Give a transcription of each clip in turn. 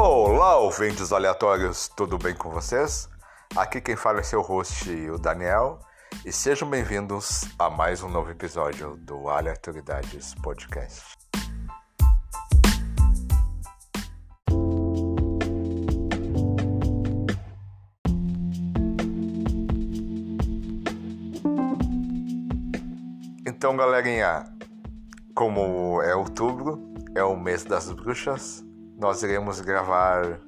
Olá, ouvintes aleatórios, tudo bem com vocês? Aqui quem fala é seu host, o Daniel, e sejam bem-vindos a mais um novo episódio do Aleatoriedades Podcast. Então, galerinha, como é outubro, é o mês das bruxas, nós iremos gravar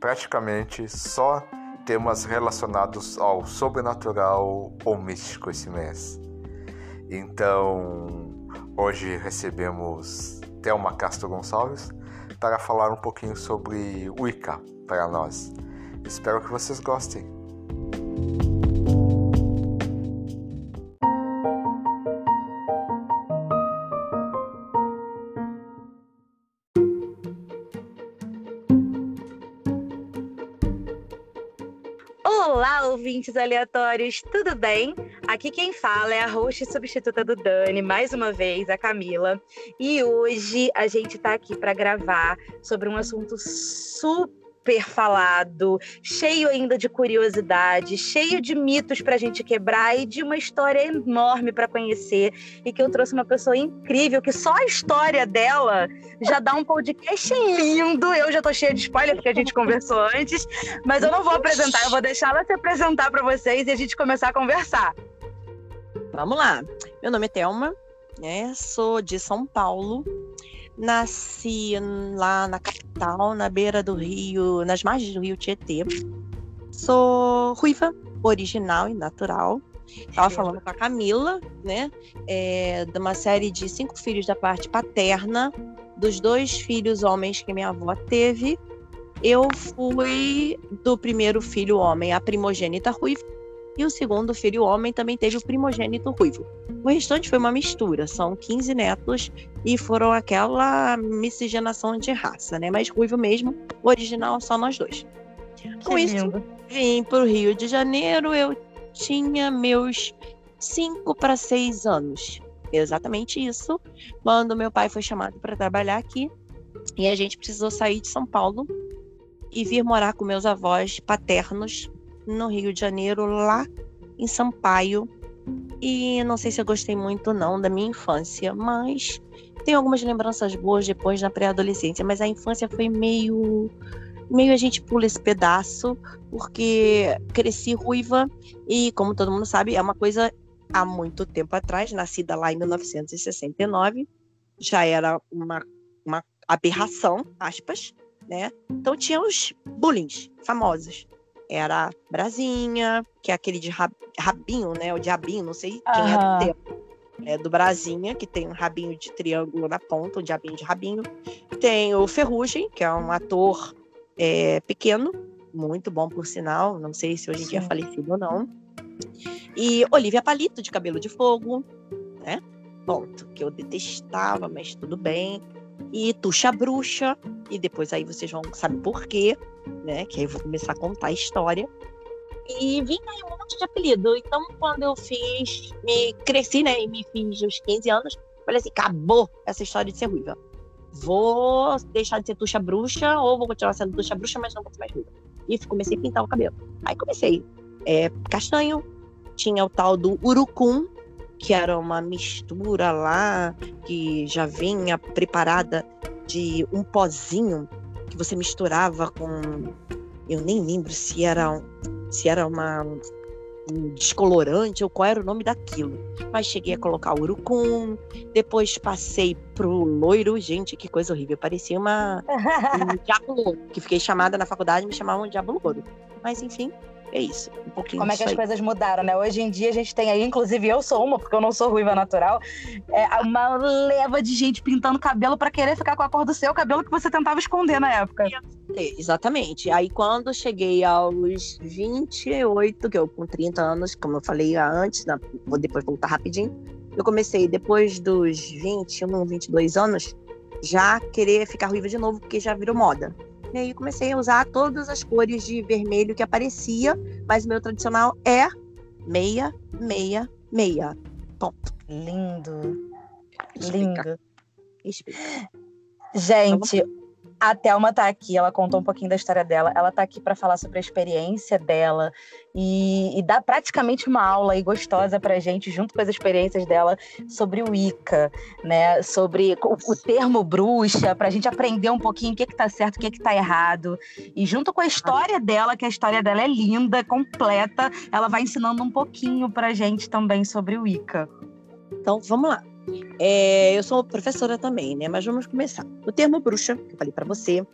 praticamente só temas relacionados ao sobrenatural ou místico esse mês. Então, hoje recebemos Thelma Castro Gonçalves para falar um pouquinho sobre Wicca para nós. Espero que vocês gostem. Ouvintes aleatórios, tudo bem? Aqui quem fala é a host substituta do Dani, mais uma vez, a Camila. E hoje a gente tá aqui para gravar sobre um assunto super super falado, cheio ainda de curiosidade, cheio de mitos para a gente quebrar e de uma história enorme para conhecer. E que eu trouxe uma pessoa incrível, que só a história dela já dá um podcast lindo. Eu já tô cheia de spoiler, porque a gente conversou antes, mas eu não vou apresentar, eu vou deixar ela se apresentar para vocês e a gente começar a conversar. Vamos lá. Meu nome é Thelma, né? sou de São Paulo. Nasci lá na capital, na beira do rio, nas margens do rio Tietê. Sou ruiva, original e natural. Estava falando com a Camila, né? É, de uma série de cinco filhos da parte paterna, dos dois filhos homens que minha avó teve. Eu fui do primeiro filho homem, a primogênita ruiva, e o segundo filho homem também teve o primogênito ruivo. O restante foi uma mistura, são 15 netos e foram aquela miscigenação de raça, né? Mas ruivo mesmo, original só nós dois. Com isso, lindo. vim para o Rio de Janeiro, eu tinha meus 5 para 6 anos. Exatamente isso. Quando meu pai foi chamado para trabalhar aqui, e a gente precisou sair de São Paulo e vir morar com meus avós paternos no Rio de Janeiro, lá em Sampaio. E não sei se eu gostei muito não da minha infância, mas tenho algumas lembranças boas depois na pré-adolescência, mas a infância foi meio meio a gente pula esse pedaço, porque cresci ruiva e como todo mundo sabe, é uma coisa há muito tempo atrás, nascida lá em 1969, já era uma, uma aberração, aspas, né? Então tinha os bullying famosos era Brasinha, que é aquele de rabinho, né? O diabinho, não sei quem uhum. é do tempo. É do Brasinha, que tem um rabinho de triângulo na ponta, um diabinho de rabinho. Tem o Ferrugem, que é um ator é, pequeno, muito bom por sinal, não sei se hoje em dia é falecido ou não. E Olivia Palito, de cabelo de fogo, né? Ponto, que eu detestava, mas tudo bem e Tuxa Bruxa, e depois aí vocês vão saber por quê, né? Que aí eu vou começar a contar a história. E vim aí um monte de apelido. Então, quando eu fiz, me cresci, né? E me fiz os 15 anos, falei assim: acabou essa história de ser ruiva. Vou deixar de ser Tuxa Bruxa, ou vou continuar sendo Tuxa Bruxa, mas não vou ser mais ruiva. E comecei a pintar o cabelo. Aí comecei. É, castanho, tinha o tal do urucum, que era uma mistura lá que já vinha preparada de um pozinho que você misturava com eu nem lembro se era se era uma um descolorante ou qual era o nome daquilo. Mas cheguei a colocar urucum, depois passei pro loiro, gente, que coisa horrível. Parecia uma um diabo louro, que fiquei chamada na faculdade, me chamavam de diabo louro. Mas enfim, é isso. Um pouquinho Como é que as aí. coisas mudaram, né? Hoje em dia a gente tem aí, inclusive eu sou uma, porque eu não sou ruiva natural, é uma leva de gente pintando cabelo para querer ficar com a cor do seu cabelo que você tentava esconder na época. É, exatamente. Aí quando cheguei aos 28, que eu com 30 anos, como eu falei antes, vou depois voltar rapidinho, eu comecei depois dos 21, 22 anos, já querer ficar ruiva de novo, porque já virou moda. E aí comecei a usar todas as cores de vermelho que aparecia, mas o meu tradicional é meia, meia, meia. Ponto. Lindo. Lindo. Explica. Gente, A Thelma tá aqui, ela contou um pouquinho da história dela. Ela tá aqui para falar sobre a experiência dela e, e dar praticamente uma aula aí gostosa pra gente, junto com as experiências dela, sobre o Ica, né? Sobre o, o termo bruxa, pra gente aprender um pouquinho o que que tá certo, o que que tá errado. E junto com a história dela, que a história dela é linda, completa, ela vai ensinando um pouquinho pra gente também sobre o Ica. Então, vamos lá. É, eu sou professora também, né? Mas vamos começar. O termo bruxa, que eu falei para você,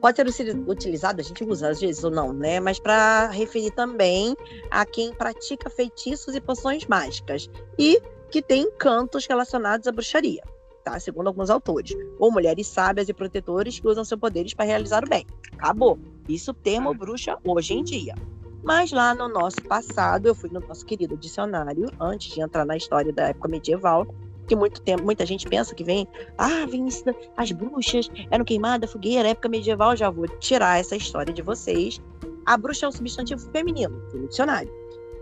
pode ser utilizado, a gente usa às vezes ou não, né? Mas para referir também a quem pratica feitiços e poções mágicas e que tem encantos relacionados à bruxaria, tá? Segundo alguns autores. Ou mulheres sábias e protetores que usam seus poderes para realizar o bem. Acabou. Isso termo bruxa hoje em dia. Mas lá no nosso passado, eu fui no nosso querido dicionário, antes de entrar na história da época medieval, que muito tempo, muita gente pensa que vem, ah, vem as bruxas eram queimadas, fogueira, época medieval, já vou tirar essa história de vocês. A bruxa é um substantivo feminino, no dicionário.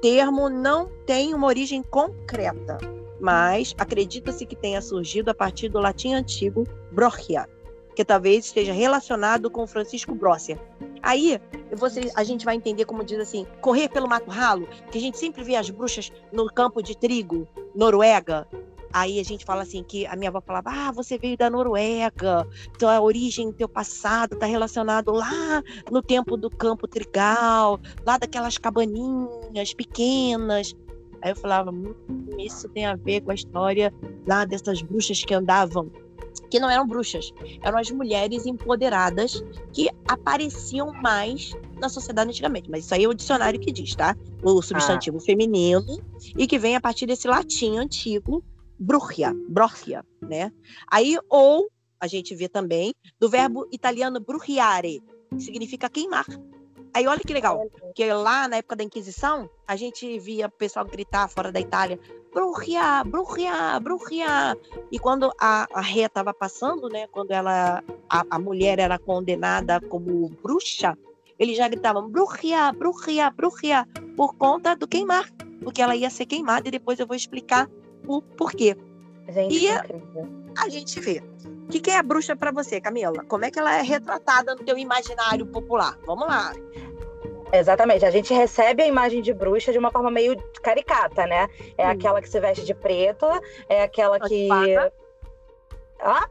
Termo não tem uma origem concreta, mas acredita-se que tenha surgido a partir do latim antigo brochia, que talvez esteja relacionado com Francisco Brosser. Aí você, a gente vai entender como diz assim, correr pelo mato ralo, que a gente sempre vê as bruxas no campo de trigo, Noruega, Aí a gente fala assim que a minha avó falava: "Ah, você veio da Noruega, então a origem teu passado está relacionado lá no tempo do campo trigal, lá daquelas cabaninhas pequenas". Aí eu falava: hum, "Isso tem a ver com a história lá dessas bruxas que andavam que não eram bruxas, eram as mulheres empoderadas que apareciam mais na sociedade antigamente. Mas isso aí é o dicionário que diz, tá? O substantivo ah. feminino e que vem a partir desse latim antigo brucia, brucia, né? Aí, ou, a gente vê também, do verbo italiano bruciare, que significa queimar. Aí, olha que legal, que lá na época da Inquisição, a gente via o pessoal gritar fora da Itália, brucia, brucia, brucia. E quando a, a ré estava passando, né, quando ela, a, a mulher era condenada como bruxa, eles já gritavam brucia, brucia, brucia, por conta do queimar, porque ela ia ser queimada e depois eu vou explicar o porquê. Gente, e a gente vê. O que, que é a bruxa para você, Camila? Como é que ela é retratada no teu imaginário popular? Vamos lá. Exatamente. A gente recebe a imagem de bruxa de uma forma meio caricata, né? É hum. aquela que se veste de preto, é aquela que. Ah?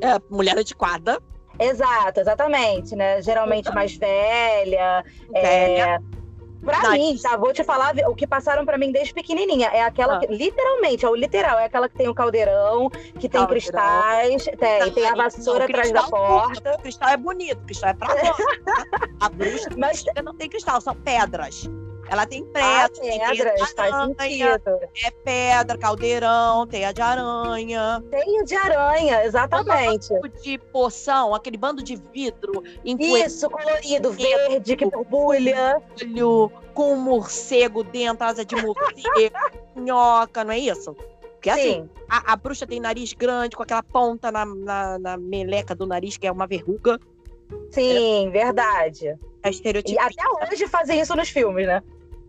É mulher adequada. Exato, exatamente, né? Geralmente mais velha. velha. É Pra mim, tá? Vou te falar o que passaram para mim desde pequenininha. É aquela ah. que, literalmente, é o literal, é aquela que tem o caldeirão, que tem caldeirão. cristais, tem, não, tem a vassoura atrás da porta. O cristal é bonito, o cristal é pra fora. Tá? a bruxa Mas... não tem cristal, são pedras. Ela tem ah, pedras, faz sentido. É pedra, caldeirão, teia de aranha. Teia de aranha, exatamente. tipo de poção, aquele bando de vidro. Isso, colorido, verde, que borbulha. Com um morcego dentro, asa de morcego, minhoca, não é isso? Porque assim, a, a, bruxa tem nariz grande, com aquela ponta na, na, na, meleca do nariz, que é uma verruga. Sim, é. verdade. É estereotipo. E até hoje fazem isso nos filmes, né?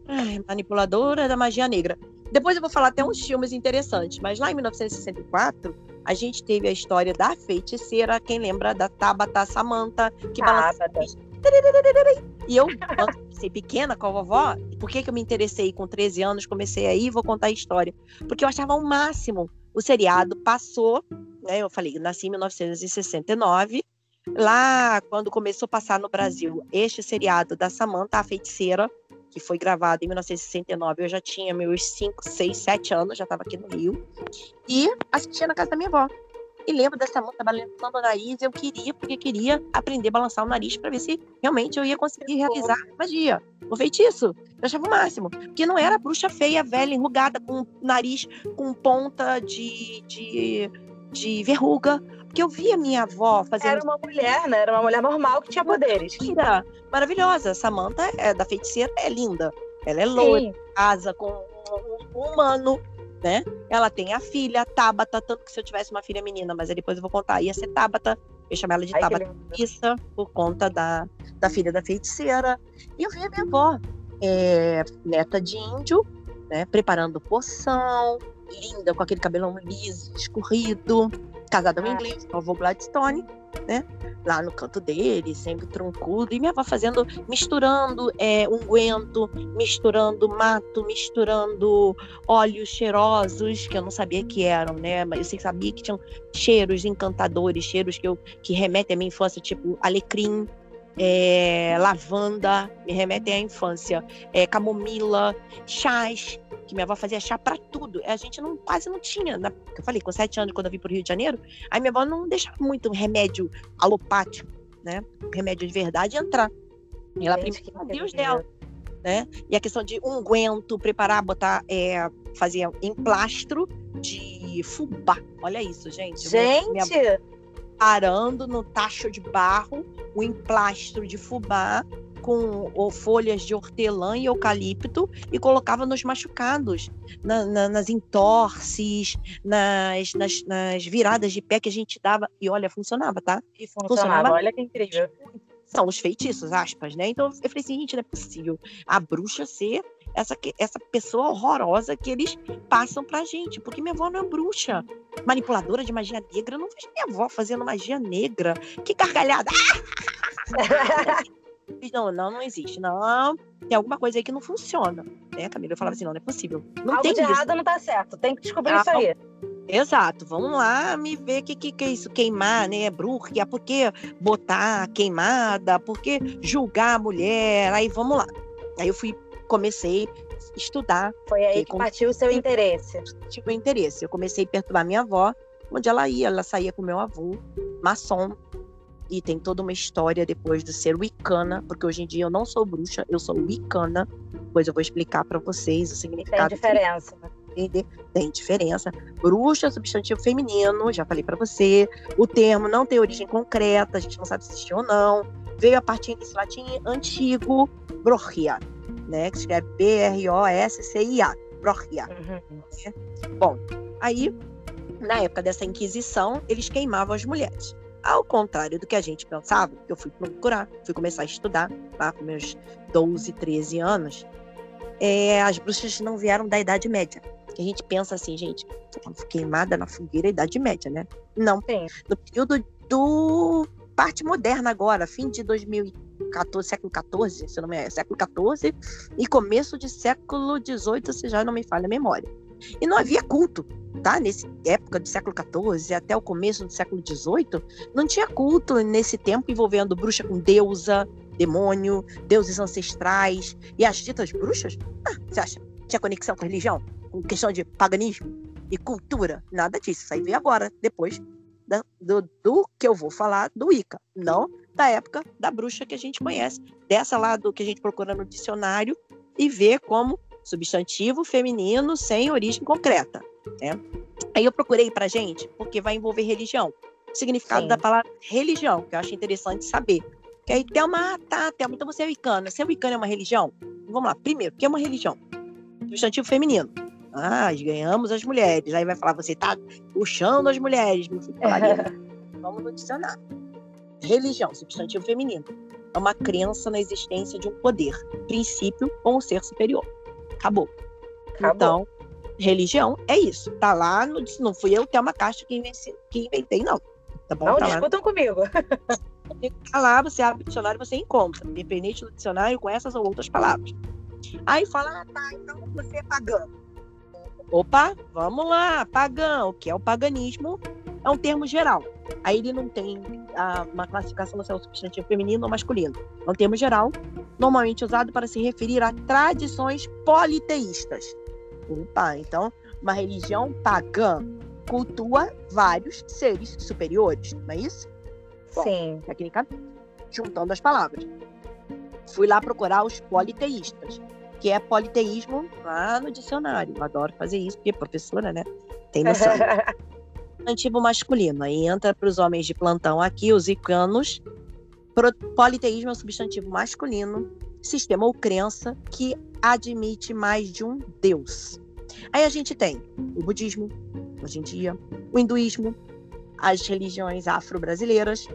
Ai, manipuladora da magia negra. Depois eu vou falar até uns filmes interessantes, mas lá em 1964 a gente teve a história da feiticeira, quem lembra da Tabata Samantha, que balançava. E eu, ser pequena com a vovó, por que, que eu me interessei com 13 anos, comecei aí, vou contar a história. Porque eu achava o máximo. O seriado passou, né? Eu falei, nasci em 1969. Lá, quando começou a passar no Brasil este seriado da Samantha, a feiticeira, que foi gravado em 1969, eu já tinha meus 5, 6, 7 anos, já estava aqui no Rio, e assistia na casa da minha avó. E lembro dessa moça balançando o nariz, eu queria, porque queria aprender a balançar o nariz para ver se realmente eu ia conseguir realizar a magia, o feitiço. Eu achava o máximo. Porque não era bruxa feia, velha, enrugada, com nariz com ponta de, de, de verruga porque eu via minha avó fazendo. Era uma mulher, né? Era uma mulher normal que tinha poderes. Linda, maravilhosa. Samantha é da feiticeira, é linda. Ela é loira, casa com um humano, né? Ela tem a filha, Tabata, tanto que se eu tivesse uma filha menina, mas depois eu vou contar, ia ser Tabata. Eu chamava ela de Ai, Tabata Issa, por conta da, da filha da feiticeira. E eu via minha avó, é, neta de índio, né? Preparando poção, linda, com aquele cabelão liso, escorrido casada com ah. inglês, o avô Gladstone. né? Lá no canto dele, sempre troncudo, e minha avó fazendo, misturando é, unguento, misturando mato, misturando óleos cheirosos, que eu não sabia que eram, né? Mas eu sabia que tinham cheiros encantadores, cheiros que, eu, que remetem à minha infância, tipo alecrim, é, lavanda, me remetem à infância, é, camomila, chás, que minha avó fazia chá para tudo. A gente não, quase não tinha. Na, eu falei, com sete anos, quando eu vim para o Rio de Janeiro, aí minha avó não deixava muito remédio alopático, né? Remédio de verdade entrar. E ela primeiro, Deus dela. Né? E a questão de unguento, preparar, botar, é, fazia emplastro de fubá. Olha isso, gente. Gente! Minha, minha parando no tacho de barro, o emplastro de fubá com ou, folhas de hortelã e eucalipto e colocava nos machucados, na, na, nas entorces, nas, nas, nas, viradas de pé que a gente dava. E olha, funcionava, tá? E funcionava, funcionava. olha que incrível. São os feitiços, aspas, né? Então eu falei assim, gente, não é possível a bruxa ser essa, essa pessoa horrorosa que eles passam pra gente. Porque minha avó não é bruxa. Manipuladora de magia negra. Eu não vejo minha avó fazendo magia negra. Que gargalhada! não, não, não existe. Não, tem alguma coisa aí que não funciona. Né, Camila? Eu falava assim, não, não é possível. Não Algo tem de isso. errado não tá certo. Tem que descobrir ah, isso aí. Exato, vamos lá me ver o que, que, que, é isso, queimar, né? Brúrgia, por que botar queimada, por que julgar a mulher? Aí vamos lá. Aí eu fui comecei a estudar. Foi aí que partiu o seu interesse. Partiu o interesse. Eu comecei a perturbar minha avó, onde ela ia, ela saía com meu avô, maçom. E tem toda uma história depois de ser wicana, porque hoje em dia eu não sou bruxa, eu sou wicana. Depois eu vou explicar para vocês o significado. Tem diferença. Que... Tem diferença. Bruxa, substantivo feminino, já falei para você. O termo não tem origem concreta, a gente não sabe se existiu ou não. Veio a partir desse latim antigo, brochia, né? Que escreve B-R-O-S-C-I-A, Brochia. Uhum. Né? Bom, aí, na época dessa Inquisição, eles queimavam as mulheres. Ao contrário do que a gente pensava, eu fui procurar, fui começar a estudar, lá com meus 12, 13 anos, é, as bruxas não vieram da Idade Média. A gente pensa assim, gente, queimada na fogueira, Idade Média, né? Não. Sim. No período do parte moderna agora, fim de 2014, século XIV, se não me engano, século XIV e começo de século XVIII, se já não me falha a memória. E não havia culto, tá? Nessa época do século XIV até o começo do século XVIII, não tinha culto nesse tempo envolvendo bruxa com deusa, demônio, deuses ancestrais e as ditas bruxas. Ah, você acha? Tinha conexão com religião? Com questão de paganismo e cultura? Nada disso. Isso aí veio agora, depois da, do, do que eu vou falar do Ica, não da época da bruxa que a gente conhece, dessa lá do que a gente procura no dicionário e vê como substantivo feminino sem origem concreta. Né? Aí eu procurei para gente, porque vai envolver religião. O significado Sim. da palavra religião, que eu acho interessante saber. Que aí tem uma, ah, tá, Thelma, então você é wicana. Ser wicana é uma religião? Vamos lá, primeiro, o que é uma religião? Substantivo feminino. Ah, ganhamos as mulheres. Aí vai falar, você está puxando as mulheres. Meu filho Vamos no dicionário. Religião, substantivo feminino. É uma crença na existência de um poder, princípio ou um ser superior. Acabou. Acabou. Então, religião é isso. Tá lá, no, não fui eu, uma Castro, que, inventei, que inventei, não. Tá bom? Não tá discutam lá. comigo. Tá lá, você abre o dicionário você encontra, independente do dicionário, com essas ou outras palavras. Aí fala, ah, tá, então você é pagão. Opa, vamos lá, pagão. O que é o paganismo? É um termo geral. Aí ele não tem a, uma classificação se é o substantivo feminino ou masculino. É um termo geral, normalmente usado para se referir a tradições politeístas. Opa, então, uma religião pagã cultua vários seres superiores, não é isso? Bom, Sim. Tecnicamente, juntando as palavras. Fui lá procurar os politeístas que é politeísmo lá no dicionário. Eu adoro fazer isso, porque professora, né? Tem noção. Antigo masculino. Aí entra para os homens de plantão aqui, os icanos. Politeísmo é o substantivo masculino, sistema ou crença que admite mais de um deus. Aí a gente tem o budismo, hoje em dia, o hinduísmo, as religiões afro-brasileiras,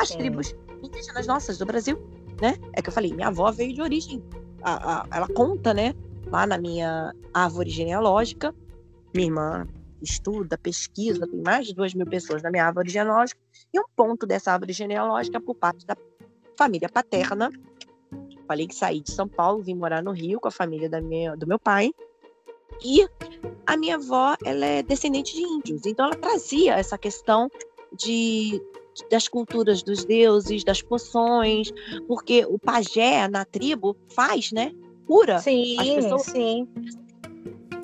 as Sim. tribos indígenas nossas do Brasil, né? É que eu falei, minha avó veio de origem a, a, ela conta, né, lá na minha árvore genealógica, minha irmã estuda, pesquisa, tem mais de duas mil pessoas na minha árvore genealógica, e um ponto dessa árvore genealógica por parte da família paterna. Falei que saí de São Paulo, vim morar no Rio com a família da minha, do meu pai. E a minha avó, ela é descendente de índios, então ela trazia essa questão de das culturas dos deuses, das poções, porque o pajé na tribo faz, né? Cura sim, as pessoas. Sim.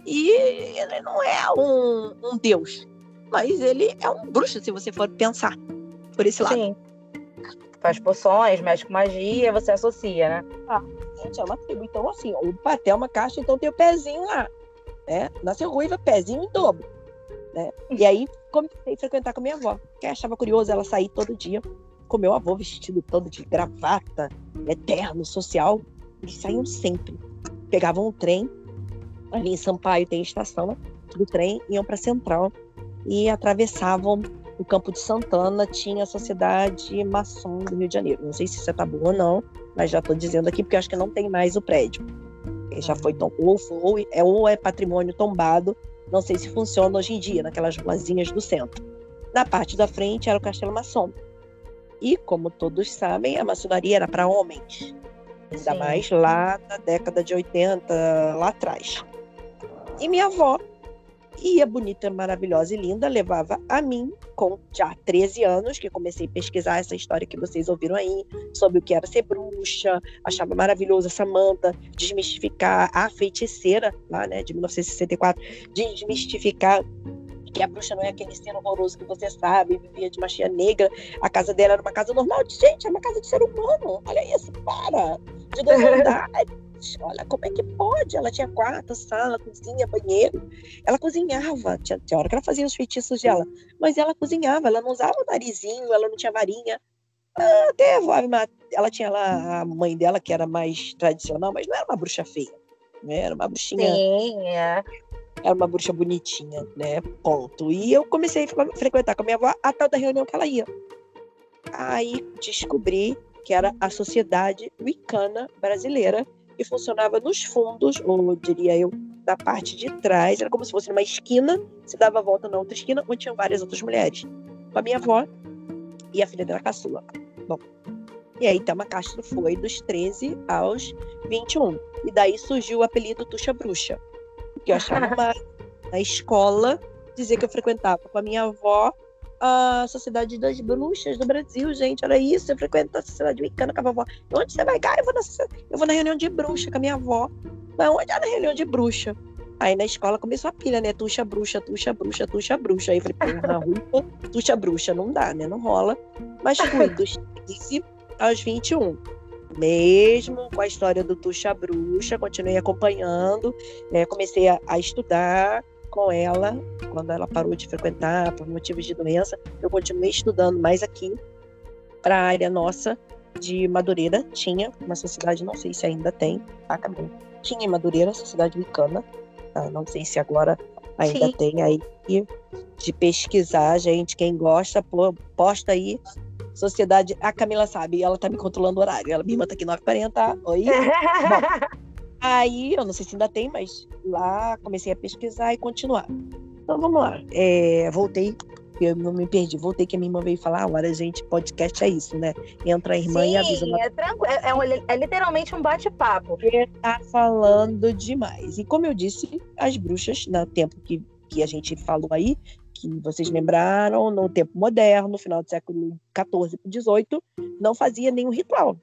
E ele não é um, um deus, mas ele é um bruxo, se você for pensar por esse lado. Sim. Faz poções, mexe com magia, você associa, né? Ah, gente, é uma tribo. Então, assim, o paté é uma caixa, então tem o pezinho lá. Né? Nasceu ruiva, pezinho em dobro. Né? E aí comecei a frequentar com minha avó, que achava curioso ela sair todo dia com meu avô vestido todo de gravata, eterno, social. Eles saíam sempre. Pegavam um trem, ali em Sampaio tem estação né, do trem, iam para Central e atravessavam o Campo de Santana, tinha a Sociedade Maçom do Rio de Janeiro. Não sei se isso é tabu ou não, mas já estou dizendo aqui porque acho que não tem mais o prédio. Já foi ou, ou, é, ou é patrimônio tombado não sei se funciona hoje em dia, naquelas ruazinhas do centro. Na parte da frente era o Castelo Maçom. E, como todos sabem, a maçonaria era para homens. Ainda Sim. mais lá na década de 80, lá atrás. E minha avó ia bonita, maravilhosa e linda, levava a mim, com já 13 anos, que comecei a pesquisar essa história que vocês ouviram aí, sobre o que era ser bruxa, achava maravilhoso essa manta, desmistificar a feiticeira, lá, né, de 1964, desmistificar que a bruxa não é aquele ser horroroso que você sabe, vivia de magia negra, a casa dela era uma casa normal, gente, é uma casa de ser humano, olha isso, para, de dois andares, olha como é que pode? Ela tinha quarto, sala, cozinha, banheiro. Ela cozinhava. Tinha, tinha hora que ela fazia os feitiços dela. Mas ela cozinhava, ela não usava o narizinho, ela não tinha varinha. Ah, até ela tinha lá a mãe dela, que era mais tradicional, mas não era uma bruxa feia. Né? Era uma bruxinha. Sim, é. Era uma bruxa bonitinha, né? Ponto. E eu comecei a frequentar com a minha avó a tal da reunião que ela ia. Aí descobri que era a Sociedade Wicana Brasileira, e funcionava nos fundos, ou diria eu, da parte de trás. Era como se fosse numa esquina, se dava a volta na outra esquina, onde tinham várias outras mulheres. Com a minha avó e a filha dela caçula. Bom, e aí Thelma Castro foi dos 13 aos 21. E daí surgiu o apelido Tuxa Bruxa. Que eu achava uma, na escola dizer que eu frequentava com a minha avó a Sociedade das Bruxas do Brasil, gente. Era isso. Eu frequento a Sociedade Wicana com a vovó. Onde você vai, cara? Eu vou, na, eu vou na reunião de bruxa com a minha avó. Mas onde é na reunião de bruxa? Aí na escola começou a pilha, né? Tuxa bruxa, tuxa bruxa, tuxa bruxa. Aí eu falei, porra, ruiva, tuxa bruxa, não dá, né? Não rola. Mas fui dos 15 aos 21. Mesmo com a história do Tuxa Bruxa, continuei acompanhando, né? comecei a, a estudar, com ela, quando ela parou de frequentar por motivos de doença, eu continuei estudando mais aqui para a área nossa de Madureira. Tinha uma sociedade, não sei se ainda tem, tá, acabou. Tinha em Madureira, sociedade Wicana, tá? não sei se agora ainda Sim. tem aí de pesquisar, gente. Quem gosta, pô, posta aí. Sociedade, a Camila sabe, ela tá me controlando o horário. Ela me manda aqui 9h40. Oi? Bom, Aí, eu não sei se ainda tem, mas lá comecei a pesquisar e continuar. Então vamos lá. É, voltei, eu não me perdi, voltei que a minha irmã veio falar, ah, a gente, podcast é isso, né? Entra a irmã Sim, e avisa. Uma... É, tranquilo, é, é, é literalmente um bate-papo. Tá falando demais. E como eu disse, as bruxas, no tempo que, que a gente falou aí, que vocês lembraram, no tempo moderno, no final do século XIV para XVIII, não fazia nenhum ritual.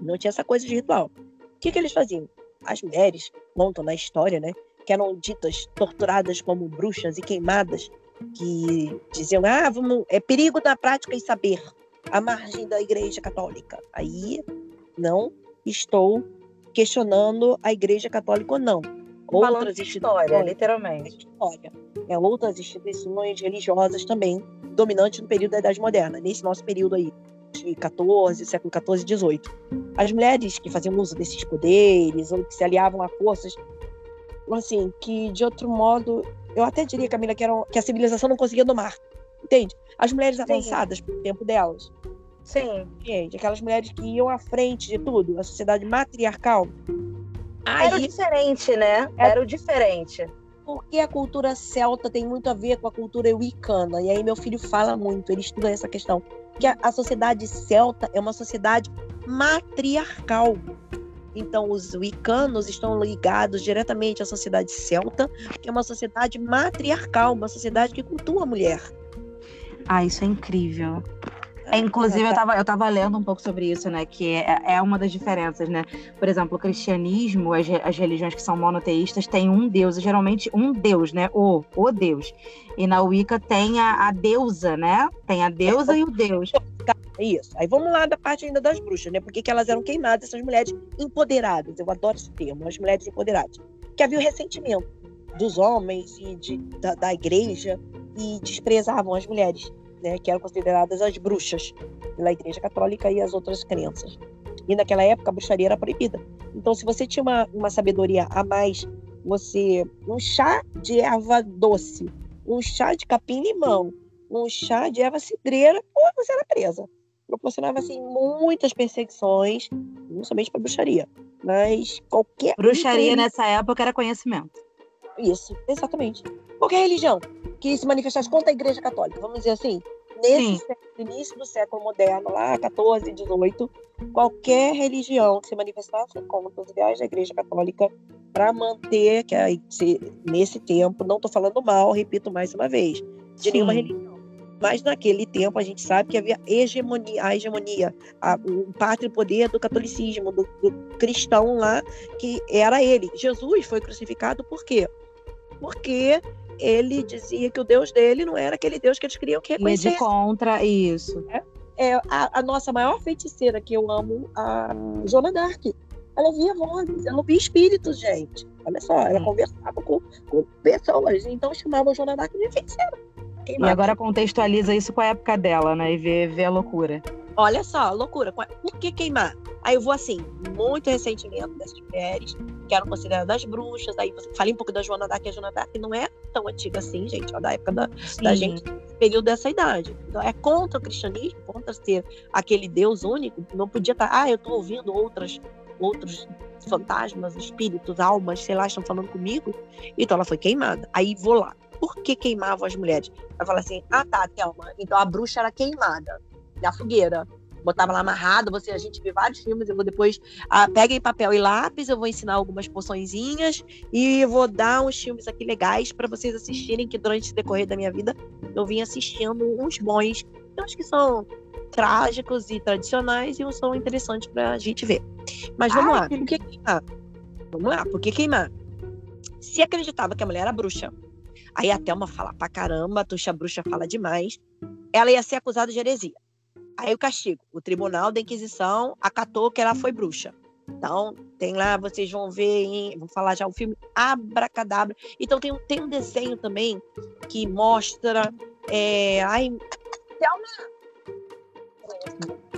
Não tinha essa coisa de ritual. O que, que eles faziam? As mulheres contam na história, né, que eram ditas torturadas como bruxas e queimadas, que diziam, ah, vamos, é perigo da prática e saber, à margem da Igreja Católica. Aí não estou questionando a Igreja Católica ou não. Outras história, literalmente. História. É, outras instituições religiosas também, dominantes no período da Idade Moderna, nesse nosso período aí, de 14, século 14 e 18. As mulheres que faziam uso desses poderes ou que se aliavam a forças, assim, que de outro modo, eu até diria, Camila, que, eram, que a civilização não conseguia domar. Entende? As mulheres avançadas pelo tempo delas. Sim. Gente, aquelas mulheres que iam à frente de tudo, a sociedade matriarcal. Aí, era o diferente, né? Era, era o diferente. porque a cultura celta tem muito a ver com a cultura wicana. E aí meu filho fala muito, ele estuda essa questão. Que a, a sociedade celta é uma sociedade matriarcal. Então, os wicanos estão ligados diretamente à sociedade celta, que é uma sociedade matriarcal, uma sociedade que cultua a mulher. Ah, isso é incrível. É, inclusive, eu estava eu tava lendo um pouco sobre isso, né? Que é, é uma das diferenças, né? Por exemplo, o cristianismo, as, as religiões que são monoteístas, têm um deus, geralmente um deus, né? O, o deus. E na Wicca tem a, a deusa, né? Tem a deusa é, e o deus. Isso. Aí vamos lá da parte ainda das bruxas, né? Porque que elas eram queimadas, essas mulheres empoderadas. Eu adoro esse termo, as mulheres empoderadas. Que havia o ressentimento dos homens e de, da, da igreja e desprezavam as mulheres né, que eram consideradas as bruxas pela Igreja Católica e as outras crenças. E naquela época a bruxaria era proibida. Então, se você tinha uma, uma sabedoria a mais, você um chá de erva doce, um chá de capim-limão, um chá de erva cidreira, pô, você era presa. Proporcionava assim muitas perseguições, não somente para bruxaria, mas qualquer bruxaria nessa época era conhecimento. Isso, exatamente. Qualquer religião que se manifestasse contra a Igreja Católica, vamos dizer assim, nesse século, início do século moderno, lá 14, 18, qualquer religião que se manifestasse contra os ideais da Igreja Católica para manter que nesse tempo, não estou falando mal, repito mais uma vez, de Sim. nenhuma religião. Mas naquele tempo a gente sabe que havia hegemonia, a hegemonia, a, o pátrio poder do catolicismo, do, do cristão lá, que era ele. Jesus foi crucificado por quê? Porque ele dizia que o Deus dele não era aquele Deus que eles queriam que reconhecesse. E de contra isso. É, é a, a, nossa maior feiticeira que eu amo, a Joana Dark. Ela via vozes, ela via espíritos, gente. Olha só, ela hum. conversava com, com pessoas, então chamava a Joana Dark de feiticeira. e agora contextualiza isso com a época dela, né? E vê, vê a loucura. Olha só, loucura. Por que queimar? Aí eu vou assim, muito ressentimento dessas mulheres que eram consideradas bruxas. Aí você falei um pouco da Joana Dark, a Joana Dark não é tão antiga assim, gente, ó, da época da, da gente, período dessa idade. Então é contra o cristianismo, contra ser aquele Deus único. Não podia estar, tá, ah, eu estou ouvindo outras, outros fantasmas, espíritos, almas, sei lá, estão falando comigo. Então ela foi queimada. Aí vou lá. Por que queimavam as mulheres? Ela fala assim: ah, tá, Thelma, então a bruxa era queimada da fogueira. Botava lá amarrado, você, a gente vê vários filmes, eu vou depois, ah, peguem papel e lápis, eu vou ensinar algumas poçõezinhas e vou dar uns filmes aqui legais para vocês assistirem, que durante o decorrer da minha vida eu vim assistindo uns bons, uns que são trágicos e tradicionais e uns são interessantes pra gente ver. Mas vamos Ai, lá, por que queimar? Vamos lá, por que queimar? Se acreditava que a mulher era bruxa, aí a Thelma fala pra caramba, a Tuxa Bruxa fala demais, ela ia ser acusada de heresia. Aí o castigo. O tribunal da Inquisição acatou que ela foi bruxa. Então, tem lá, vocês vão ver, em, vou falar já o filme Abracadabra. Então, tem, tem um desenho também que mostra. É, ai, Thelma!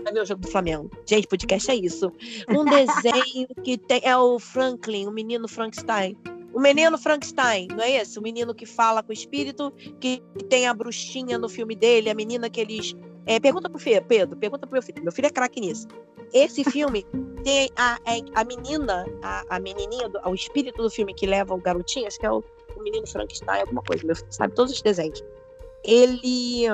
Vai ver o jogo do Flamengo. Gente, podcast é isso. Um desenho que tem. É o Franklin, o menino Frankenstein. O menino Frankenstein, não é esse? O menino que fala com o espírito, que tem a bruxinha no filme dele, a menina que eles é, pergunta pro Fê, Pedro, pergunta pro meu filho. Meu filho é craque nisso. Esse filme tem a, a, a menina, a, a menininha, do, o espírito do filme que leva o garotinho, acho que é o, o menino Frankenstein, alguma coisa, meu filho sabe todos os desenhos. Ele.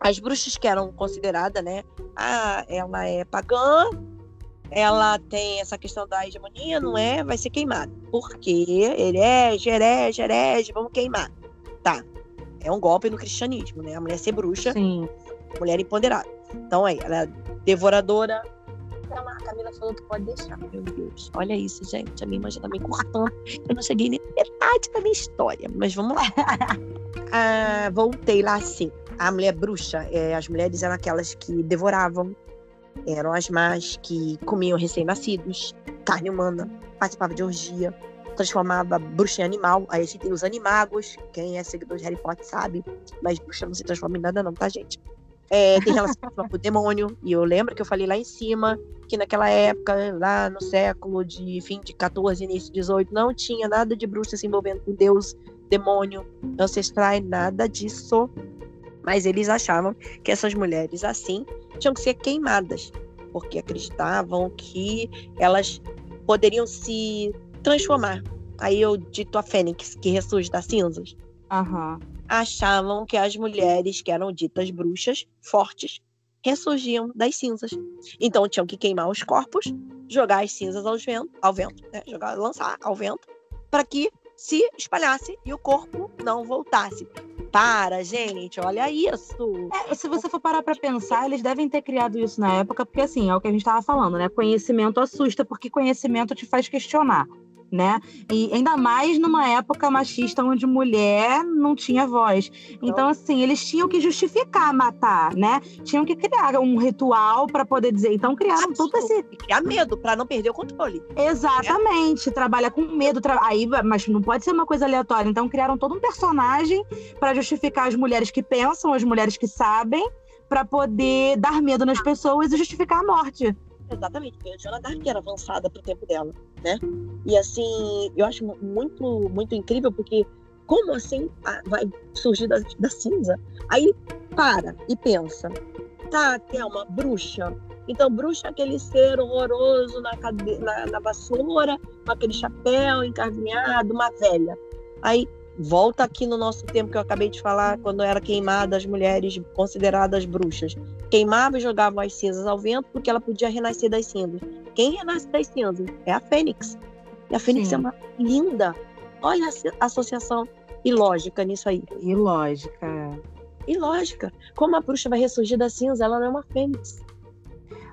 As bruxas que eram consideradas, né? Ah, ela é pagã, ela tem essa questão da hegemonia, não é? Vai ser queimada. Porque é herege, herege, vamos queimar. Tá. É um golpe no cristianismo, né? A mulher ser bruxa. Sim mulher empoderada. Então aí, ela é devoradora. A Camila falou que pode deixar. Meu Deus, olha isso, gente. A minha irmã já tá me cortando. Eu não cheguei nem metade da minha história, mas vamos lá. ah, voltei lá assim. A mulher bruxa, é, as mulheres eram aquelas que devoravam, eram as más que comiam recém-nascidos, carne humana, participavam de orgia, transformava bruxa em animal. Aí a gente tem os animagos, quem é seguidor de Harry Potter sabe, mas bruxa não se transforma em nada, não, tá, gente? É, tem relação com o demônio. E eu lembro que eu falei lá em cima que naquela época, lá no século de fim de 14, início de 18, não tinha nada de bruxa se envolvendo com Deus, demônio, ancestrais, nada disso. Mas eles achavam que essas mulheres assim tinham que ser queimadas, porque acreditavam que elas poderiam se transformar aí eu dito a Fênix, que ressurge das cinzas, Aham. achavam que as mulheres que eram ditas bruxas, fortes, ressurgiam das cinzas. Então tinham que queimar os corpos, jogar as cinzas ao vento, ao vento né? jogar, lançar ao vento, para que se espalhasse e o corpo não voltasse. Para, gente, olha isso. É, se você for parar pra pensar, eles devem ter criado isso na época, porque assim, é o que a gente tava falando, né? Conhecimento assusta, porque conhecimento te faz questionar, né? E ainda mais numa época machista onde mulher não tinha voz. Então, assim, eles tinham que justificar matar, né? Tinham que criar um ritual pra poder dizer. Então, criaram todo esse. Criar medo para não perder o controle. Exatamente, trabalha com medo, tra- aí, mas não pode ser uma coisa aleatória. Então criaram todo um personagem para justificar as mulheres que pensam, as mulheres que sabem, para poder dar medo nas pessoas e justificar a morte. Exatamente, porque a Joana Dark era avançada pro tempo dela, né? E assim, eu acho mu- muito, muito incrível, porque como assim a- vai surgir da, da cinza? Aí para e pensa, tá, Thelma, bruxa. Então, bruxa é aquele ser horroroso na, cade... na, na vassoura, com aquele chapéu encarvinhado, uma velha. Aí volta aqui no nosso tempo que eu acabei de falar, quando era queimada as mulheres consideradas bruxas queimava e jogava as cinzas ao vento porque ela podia renascer das cinzas. Quem renasce das cinzas? É a Fênix. E a Fênix Sim. é uma linda. Olha a asso- associação ilógica nisso aí. E lógica. Ilógica. Como a bruxa vai ressurgir da cinza? Ela não é uma Fênix.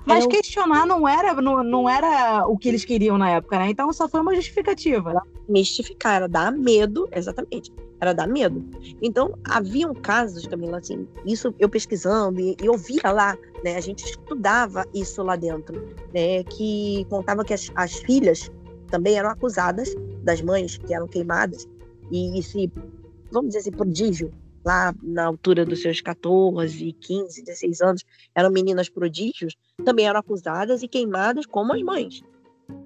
Mas um- questionar não era, não, não era o que eles queriam na época, né? Então só foi uma justificativa. mistificar, era dar medo, exatamente, era dar medo. Então, haviam casos, Camila, assim, isso eu pesquisando e, e ouvia lá, né, a gente estudava isso lá dentro, né, que contava que as, as filhas também eram acusadas das mães que eram queimadas e esse, vamos dizer assim, prodígio, lá na altura dos seus 14, 15, 16 anos, eram meninas prodígios, também eram acusadas e queimadas como as mães.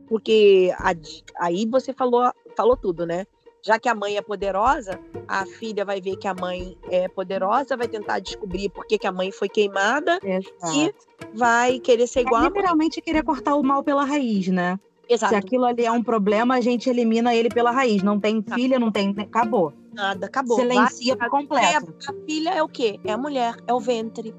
Porque a- aí você falou, falou tudo, né? Já que a mãe é poderosa, a filha vai ver que a mãe é poderosa, vai tentar descobrir por que, que a mãe foi queimada, Exato. vai querer ser igual É a mãe. literalmente querer cortar o mal pela raiz, né? Exato. Se aquilo ali é um problema, a gente elimina ele pela raiz. Não tem filha, não tem. Acabou. Nada, acabou. Silencia Vai- completo. É, a filha é o quê? É a mulher, é o ventre.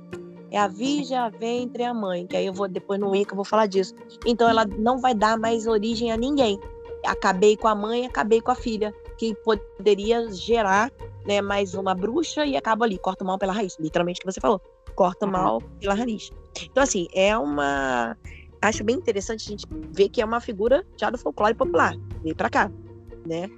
É a virgem, a ventre e a mãe. Que aí eu vou depois no Wicca eu vou falar disso. Então ela não vai dar mais origem a ninguém. Acabei com a mãe, acabei com a filha, que poderia gerar né, mais uma bruxa e acaba ali, corta o mal pela raiz. Literalmente o que você falou. Corta o Uhum. mal pela raiz. Então, assim, é uma. Acho bem interessante a gente ver que é uma figura já do folclore popular. Veio pra cá, né?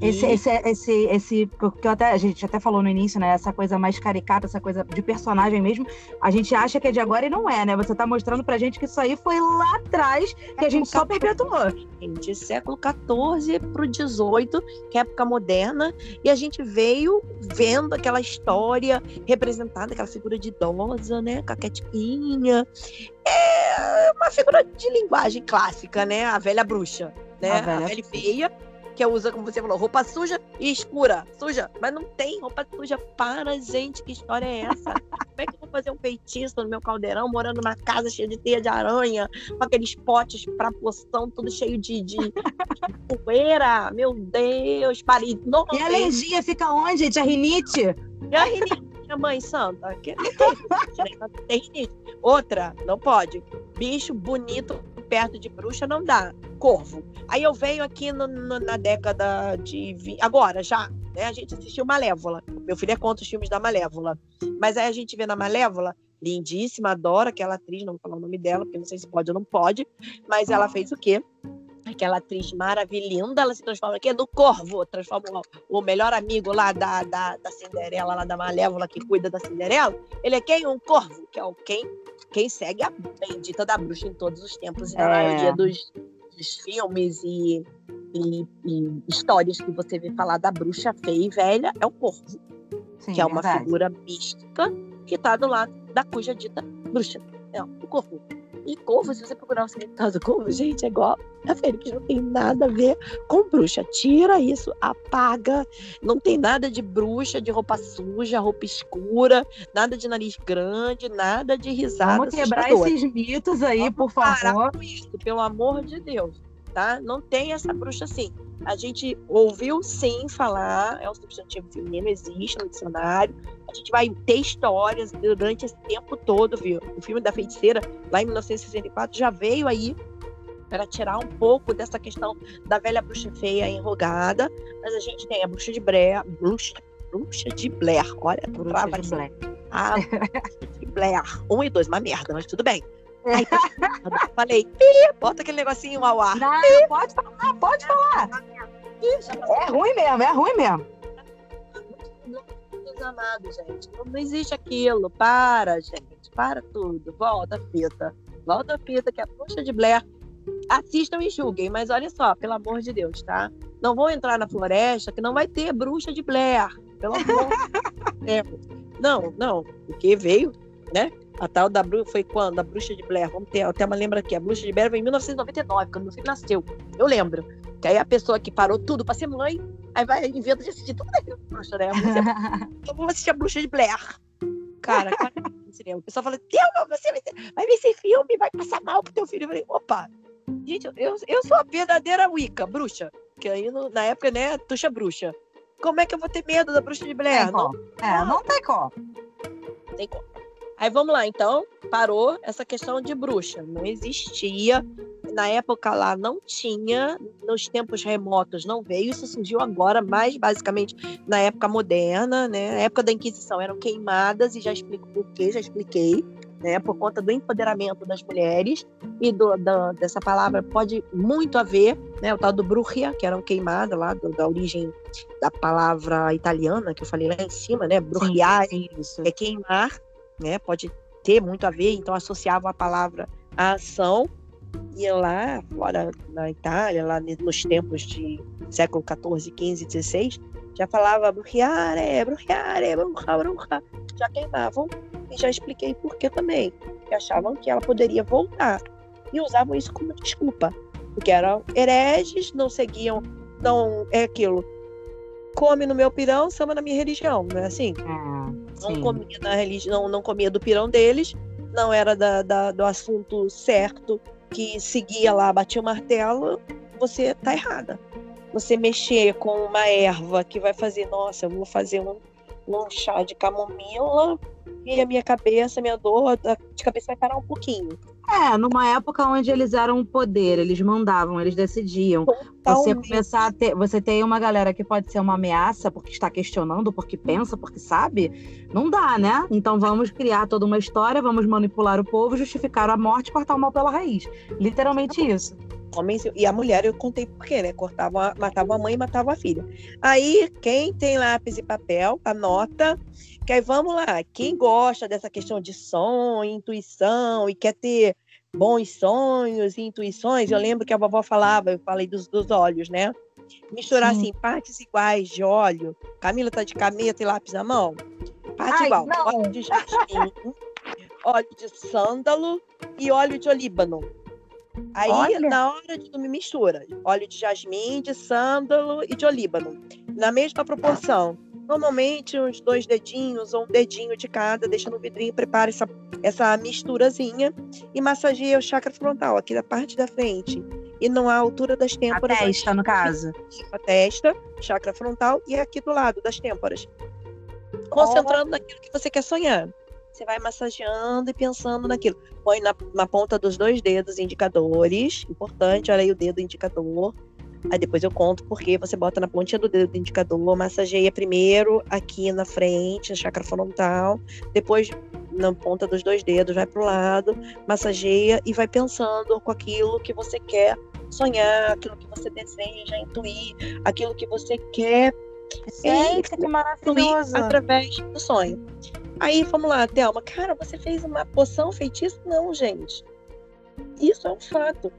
Esse, E- esse, esse, esse, porque até, a gente até falou no início, né? Essa coisa mais caricata, essa coisa de personagem mesmo. A gente acha que é de agora e não é, né? Você tá mostrando pra gente que isso aí foi lá atrás que a gente só perpetuou. gente, século XIV para o XVIII, que é a época moderna, e a gente veio vendo aquela história representada, aquela figura de idosa, né, com a quietinha. É uma figura de linguagem clássica, né, a velha bruxa, né, A a velha velha, feia, que usa, como você falou, roupa suja e escura, suja, mas não tem roupa suja. Para, gente, que história é essa? Como é que eu vou fazer um feitiço no meu caldeirão, morando numa casa cheia de teia de aranha, com aqueles potes pra poção, tudo cheio de, de, de poeira? Meu Deus, parei. Não, E a alergia fica onde, gente? A rinite? e a rinite, minha mãe santa? Que não tem rinite, né? Não tem rinite. Outra, não pode. Bicho bonito perto de bruxa não dá. Corvo. Aí eu venho aqui no- no- na década de. vi- Agora, já, né? A gente assistiu Malévola. Meu filho é contra os filmes da Malévola. Mas aí a gente vê na Malévola, lindíssima, adoro aquela atriz, não vou falar o nome dela, porque não sei se pode ou não pode. Mas ela fez o quê? Aquela atriz maravilhosa, ela se transforma aqui no Corvo, transforma o, melhor amigo lá da, da, da Cinderela, lá da Malévola, que cuida da Cinderela. Ele é quem? Um corvo, que é o quem, quem segue a bendita da bruxa em todos os tempos É. maioria dos, dos filmes e, e- e histórias que você vê falar da bruxa feia e velha, é o corvo, Sim, que é uma verdade. figura mística que está do lado da cuja dita bruxa. É o corvo. E corvo, se você procurar o significado do corvo, gente, é igual a Fênix, não tem nada a ver com bruxa. Tira isso, apaga. Não tem nada de bruxa, de roupa suja, roupa escura, nada de nariz grande, nada de risada. Vamos quebrar assustadora. esses mitos aí, por Parar favor. com isso, pelo amor de Deus. Tá? Não tem essa bruxa assim. A gente ouviu sim falar, é um substantivo feminino, existe no dicionário. A gente vai ter histórias durante esse tempo todo, viu? O filme da feiticeira, lá em 1964, já veio aí para tirar um pouco dessa questão da velha bruxa feia enrugada. Mas a gente tem a bruxa de Blair, bruxa, bruxa de Blair, olha, bruxa de Blair. A bruxa de Blair, um e dois, uma merda, mas tudo bem. Aí, falei, bota aquele negocinho ao ar. Não, pode falar, pode falar. É ruim mesmo, é ruim mesmo. Amado, gente. Não existe aquilo. Para, gente. Para tudo. Volta a fita. Volta a fita, que a bruxa de Blair. Assistam e julguem, mas olha só, pelo amor de Deus, tá? Não vou entrar na floresta que não vai ter bruxa de Blair. Pelo amor de Deus. Não, não. Porque veio, né? A tal da bruxa foi quando? A bruxa de Blair. Vamos ter, até uma lembra aqui. A bruxa de Blair foi em 1999, quando meu filho nasceu. Eu lembro. Que aí a pessoa que parou tudo pra ser mãe, aí vai inventa de assistir tudo aquilo. Bruxa, né? Então vamos assistir a bruxa de Blair. Cara, cara O pessoal fala, Deus, você vai, vai ver esse filme, vai passar mal pro teu filho. Eu falei, opa, gente, eu, eu sou a verdadeira Wicca, bruxa. Que aí no, na época, né, tuxa bruxa. Como é que eu vou ter medo da bruxa de Blair? Não, é, não tem como. Não tem como. Aí vamos lá, então, parou essa questão de bruxa. Não existia. Na época lá não tinha, nos tempos remotos não veio, isso surgiu agora, mais basicamente na época moderna, né? Na época da Inquisição eram queimadas, e já explico por quê, já expliquei, né? Por conta do empoderamento das mulheres e do, da, dessa palavra pode muito haver, né? O tal do bruxia, que eram queimadas lá, do, da origem da palavra italiana que eu falei lá em cima, né? Bruxiare, é queimar né? Pode ter muito a ver, então associava a palavra à ação. E lá, fora na Itália, lá nos tempos de século XIV, XV, XVI, já falava bruxiare, bruxiare, bruxa, bruxa. Já queimavam e já expliquei por que também. Que achavam que ela poderia voltar. E usavam isso como desculpa. Porque eram hereges, não seguiam, não é aquilo. Come no meu pirão, samba na minha religião, não é assim? Ah não comia da religião, não comia do pirão deles, não era da, da, do assunto certo, que seguia lá, batia o martelo, você tá errada. Você mexer com uma erva que vai fazer, nossa, eu vou fazer um, um chá de camomila e a minha cabeça, minha dor de cabeça vai parar um pouquinho. É, numa época onde eles eram o poder, eles mandavam, eles decidiam. Totalmente. Você começar a ter, você tem uma galera que pode ser uma ameaça porque está questionando, porque pensa, porque sabe, não dá, né? Então vamos criar toda uma história, vamos manipular o povo, justificar a morte, cortar o mal pela raiz. Literalmente isso. Homens e a mulher eu contei por quê, né? Cortava, matava a mãe e matava a filha. Aí, quem tem lápis e papel, anota que aí vamos lá, quem gosta dessa questão de sonho, intuição e quer ter bons sonhos e intuições, eu lembro que a vovó falava, eu falei dos, dos olhos, né? Misturar Sim. assim, partes iguais de óleo. Camila tá de caneta e lápis na mão? Parte Ai, igual. Não. Óleo de jasmim, óleo de sândalo e óleo de olíbano. Aí, Olha. na hora de me mistura, óleo de jasmim, de sândalo e de olíbano. Na mesma proporção Normalmente, uns dois dedinhos ou um dedinho de cada, deixa no vidrinho, prepara essa, essa misturazinha e massageia o chakra frontal, aqui da parte da frente. E não à altura das têmporas. A testa, no caso. A testa, chakra frontal e aqui do lado das têmporas. Concentrando oh. naquilo que você quer sonhar. Você vai massageando e pensando naquilo. Põe na, na ponta dos dois dedos indicadores. Importante, olha aí o dedo indicador Aí depois eu conto porque você bota na pontinha do dedo do indicador, massageia primeiro aqui na frente, na chakra frontal, depois na ponta dos dois dedos, vai pro lado, massageia e vai pensando com aquilo que você quer sonhar, aquilo que você deseja intuir, aquilo que você quer Gente, que maravilhoso. através do sonho. Aí, vamos lá, Thelma. Cara, você fez uma poção feitiço? Não, gente. Isso é um fato.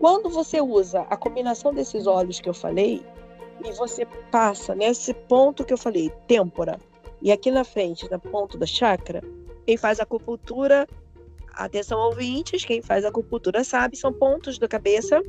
Quando você usa a combinação desses óleos que eu falei, e você passa nesse ponto que eu falei, têmpora, e aqui na frente, no ponto da chakra, quem faz acupuntura, atenção ouvintes, quem faz acupuntura sabe, são pontos da cabeça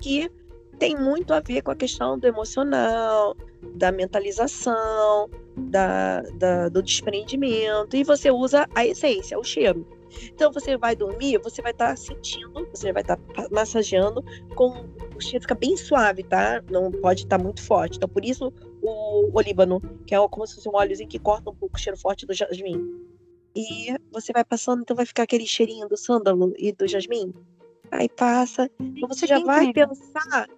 que tem muito a ver com a questão do emocional, da mentalização, da, da, do desprendimento, e você usa a essência, o cheiro. Então você vai dormir, você vai estar tá sentindo, você vai estar tá massageando com o cheiro fica bem suave, tá? Não pode estar tá muito forte. Então por isso o olíbano, que é como se fosse um óleozinho que corta um pouco o cheiro forte do jasmim. E você vai passando, então vai ficar aquele cheirinho do sândalo e do jasmim. Aí passa, então você já vai pensar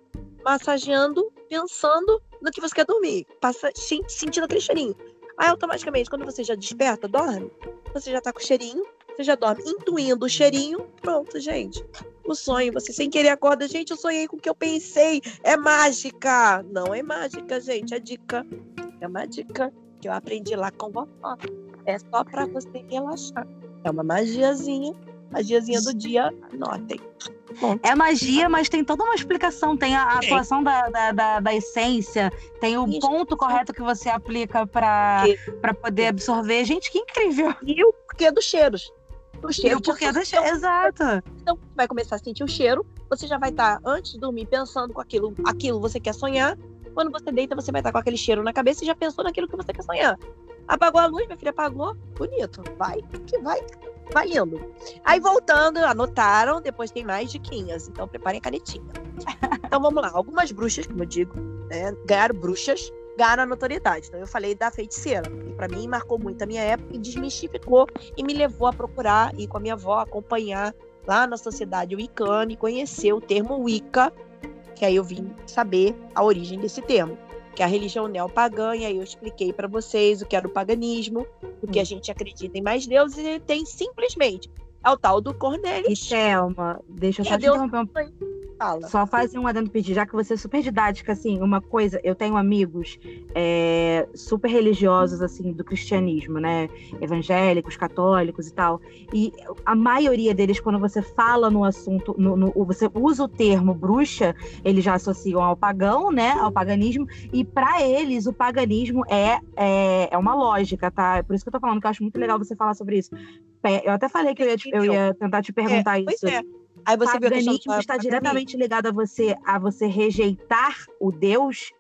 massageando, pensando no que você quer dormir. Passa sentindo aquele cheirinho. Aí automaticamente, quando você já desperta, dorme, você já tá com o cheirinho, você já dorme intuindo o cheirinho, pronto, gente. O sonho, você sem querer acorda, gente, eu sonhei com o que eu pensei. É mágica! Não é mágica, gente, é dica. É uma dica que eu aprendi lá com vovó. É só para você relaxar. É uma magiazinha, magiazinha do dia, anotem. É magia, mas tem toda uma explicação. Tem a, atuação da, da, da, da, essência, tem o Isso. ponto correto que você aplica para poder absorver. Gente, que incrível! E o porquê dos cheiros. O cheiro. E o porquê dos cheiros, exato. Então, vai começar a sentir o cheiro, você já vai estar, tá, antes de dormir, pensando com aquilo, aquilo você quer sonhar. Quando você deita, você vai estar tá com aquele cheiro na cabeça e já pensou naquilo que você quer sonhar. Apagou a luz, minha filha apagou, bonito. Vai, que vai vai indo. Aí voltando, anotaram, depois tem mais de 15, então preparem a canetinha. então vamos lá, algumas bruxas, como eu digo, né, ganharam bruxas, ganharam a notoriedade. Então eu falei da feiticeira, que para mim marcou muito a minha época e desmistificou e me levou a procurar ir com a minha avó acompanhar lá na sociedade Wiccan e conhecer o termo Wicca, que aí eu vim saber a origem desse termo que é a religião neopagã, e aí eu expliquei para vocês o que era o paganismo, o que a hum. gente acredita em mais deuses, e tem simplesmente é o tal do Cornelius. E Thelma, deixa eu só te interromper um Fala. Só fazer um adendo pedir, já que você é super didática, assim, uma coisa, eu tenho amigos é, super religiosos, assim, do cristianismo, né? Evangélicos, católicos e tal. E a maioria deles, quando você fala no assunto, no, no, você usa o termo bruxa, eles já associam ao pagão, né? Ao paganismo. E para eles, o paganismo é, é, é uma lógica, tá? É por isso que eu tô falando que eu acho muito legal você falar sobre isso. Eu até falei que eu ia, eu ia tentar te perguntar é, isso. É. Aí você paganismo viu está diretamente ligado a você a você rejeitar o Deus?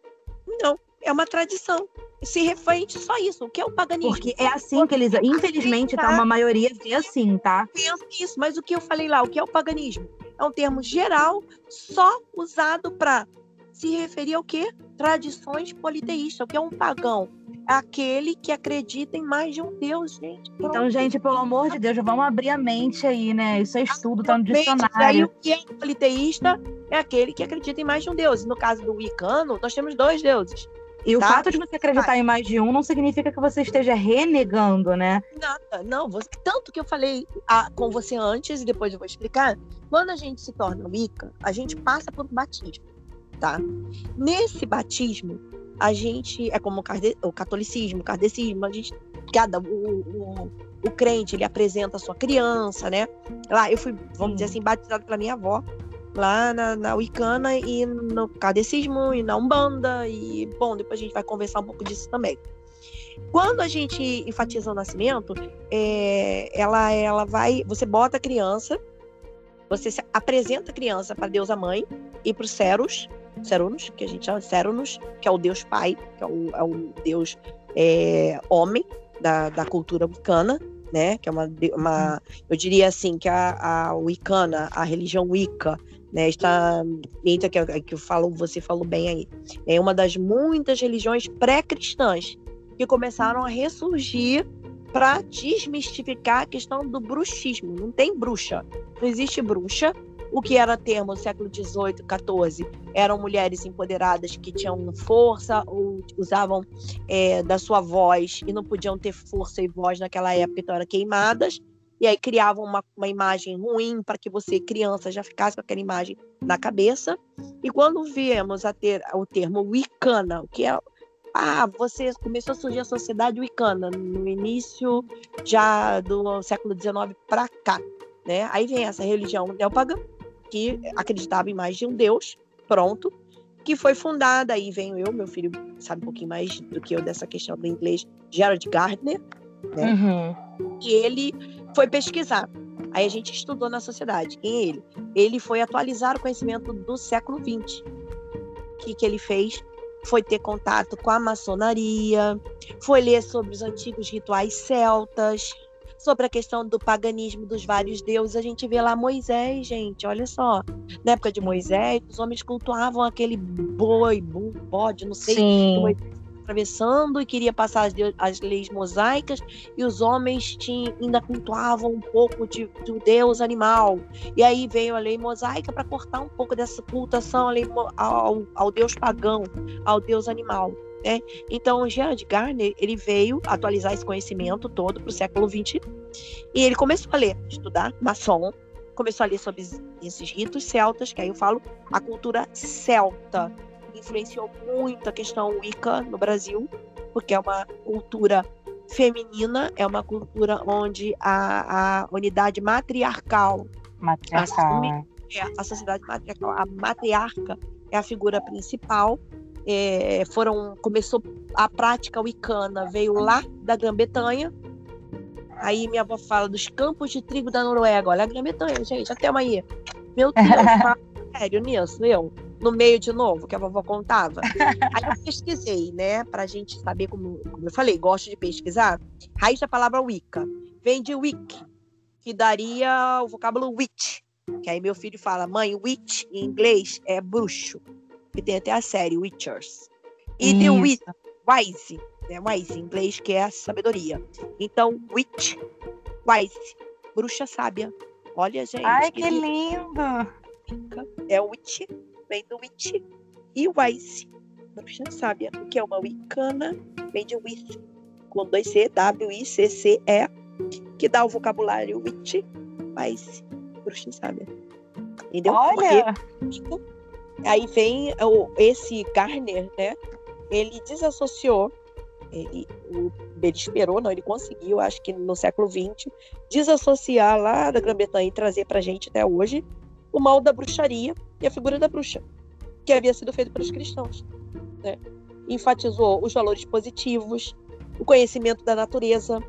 Não, é uma tradição. Se reflete só isso. O que é o paganismo? Porque é assim que eles, infelizmente, tá uma maioria vê assim, tá? Pensa isso, mas o que eu falei lá, o que é o paganismo? É um termo geral, só usado para se referir ao quê? Tradições politeístas. O que é um pagão? Aquele que acredita em mais de um Deus, gente. Pronto. Então, gente, pelo amor de Deus, vamos abrir a mente aí, né? Isso é estudo, tá no dicionário. E aí, o que é politeísta é aquele que acredita em mais de um Deus. No caso do Wicano, nós temos dois deuses. E tá? o fato de você acreditar em mais de um não significa que você esteja renegando, né? Nada, não. Você, tanto que eu falei a, com você antes e depois eu vou explicar. Quando a gente se torna Wicca, a gente passa por um batismo, tá? Nesse batismo, a gente é como o, catolicismo, o kardecismo, a gente cada o, o, o, crente ele apresenta a sua criança, né? Lá eu fui, vamos dizer assim, batizado pela minha avó lá na, na Wicana e no kardecismo e na Umbanda e bom, depois a gente vai conversar um pouco disso também. Quando a gente enfatiza o nascimento, é, ela ela vai, você bota a criança, você apresenta a criança para Deus a mãe e para os Ceros, Cerunos, que a gente chama de que é o deus pai, que é o, é o deus é, homem da, da cultura wicana, né? Que é uma, uma eu diria assim, que a, a wicana, a religião wicca, né, está dentro que, que eu falo, você falou bem aí, é uma das muitas religiões pré-cristãs que começaram a ressurgir para desmistificar a questão do bruxismo. Não tem bruxa, não existe bruxa, o que era termo no século XVIII, XIV, eram mulheres empoderadas que tinham força ou usavam é, da sua voz e não podiam ter força e voz naquela época, então eram queimadas. E aí criavam uma, uma imagem ruim para que você, criança, já ficasse com aquela imagem na cabeça. E quando viemos a ter o termo wicana, o que é ah, você começou a surgir a sociedade wicana no início já do século XIX para cá, né? Aí vem essa religião neopagã que acreditava em mais de um Deus, pronto, que foi fundada, aí venho eu, meu filho sabe um pouquinho mais do que eu dessa questão do inglês, Gerald Gardner, né? Uhum. E ele foi pesquisar. Aí a gente estudou na sociedade. Quem é ele? Ele foi atualizar o conhecimento do século XX. O que, que ele fez? Foi ter contato com a maçonaria, foi ler sobre os antigos rituais celtas, sobre a questão do paganismo dos vários deuses, a gente vê lá Moisés, gente, olha só. Na época de Moisés, os homens cultuavam aquele boi, bode, não sei, Sim. atravessando e queria passar as, as, leis mosaicas, e os homens tinham, ainda cultuavam um pouco de, do deus animal. E aí veio a lei mosaica para cortar um pouco dessa cultação ao, ao deus pagão, ao deus animal. Né? Então, o Gerard Garner ele veio atualizar esse conhecimento todo para o século XX e ele começou a ler, estudar maçom, começou a ler sobre esses ritos celtas, que aí eu falo a cultura celta influenciou muito a questão Wicca no Brasil, porque é uma cultura feminina, é uma cultura onde a, a unidade matriarcal, matriarcal. Assume, é, a sociedade matriarcal, a matriarca é a figura principal é, foram começou a prática wicana veio lá da Grã-Bretanha. Aí minha avó fala dos campos de trigo da Noruega. Olha a Grã-Bretanha, gente, até amanhã. Meu Deus, fala sério nisso, eu no meio de novo, que a vovó contava. Aí eu pesquisei, né, pra gente saber como, como eu falei, gosto de pesquisar. Raiz da palavra Wicca vem de Wick, que daria o vocábulo witch. Que aí meu filho fala, mãe, witch em inglês é bruxo que tem até a série Witchers. E Isso. tem o Wise, né? Wise em inglês, que é sabedoria. Então, Witch, Wise, bruxa sábia. Olha, gente. Ai, que, que lindo! É Witch, vem do Witch. E Wise, bruxa sábia, que é uma wicana, vem de With, com dois C, W-I-C-C-E, que dá o vocabulário Witch, Wise, bruxa sábia. Entendeu? Olha! Porque Aí vem o, esse Garner, né? Ele desassociou, ele, o, ele esperou, não, ele conseguiu, acho que no século XX, desassociar lá da Grã-Bretanha e trazer para a gente até hoje o mal da bruxaria e a figura da bruxa, que havia sido feito pelos cristãos. Né? Enfatizou os valores positivos, o conhecimento da natureza,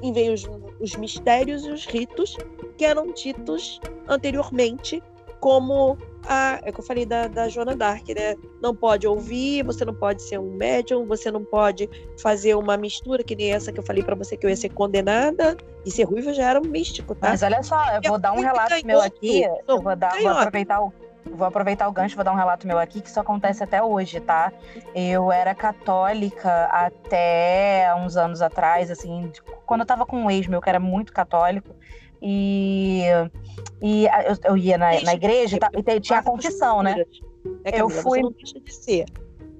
e veio os, os mistérios e os ritos que eram ditos anteriormente como a, é que eu falei da, da Joana Dark, né? Não pode ouvir, você não pode ser um médium, você não pode fazer uma mistura que nem essa que eu falei para você que eu ia ser condenada. E ser ruiva já era um místico, tá? Mas olha só, eu vou dar um relato meu aqui. Eu vou, dar, vou aproveitar o vou aproveitar o gancho, vou dar um relato meu aqui, que isso acontece até hoje, tá? Eu era católica até uns anos atrás, assim, quando eu tava com um ex meu que era muito católico, e, e eu, eu ia na, na igreja e tinha a confissão, né? É, Camila, eu fui. Não deixa de ser.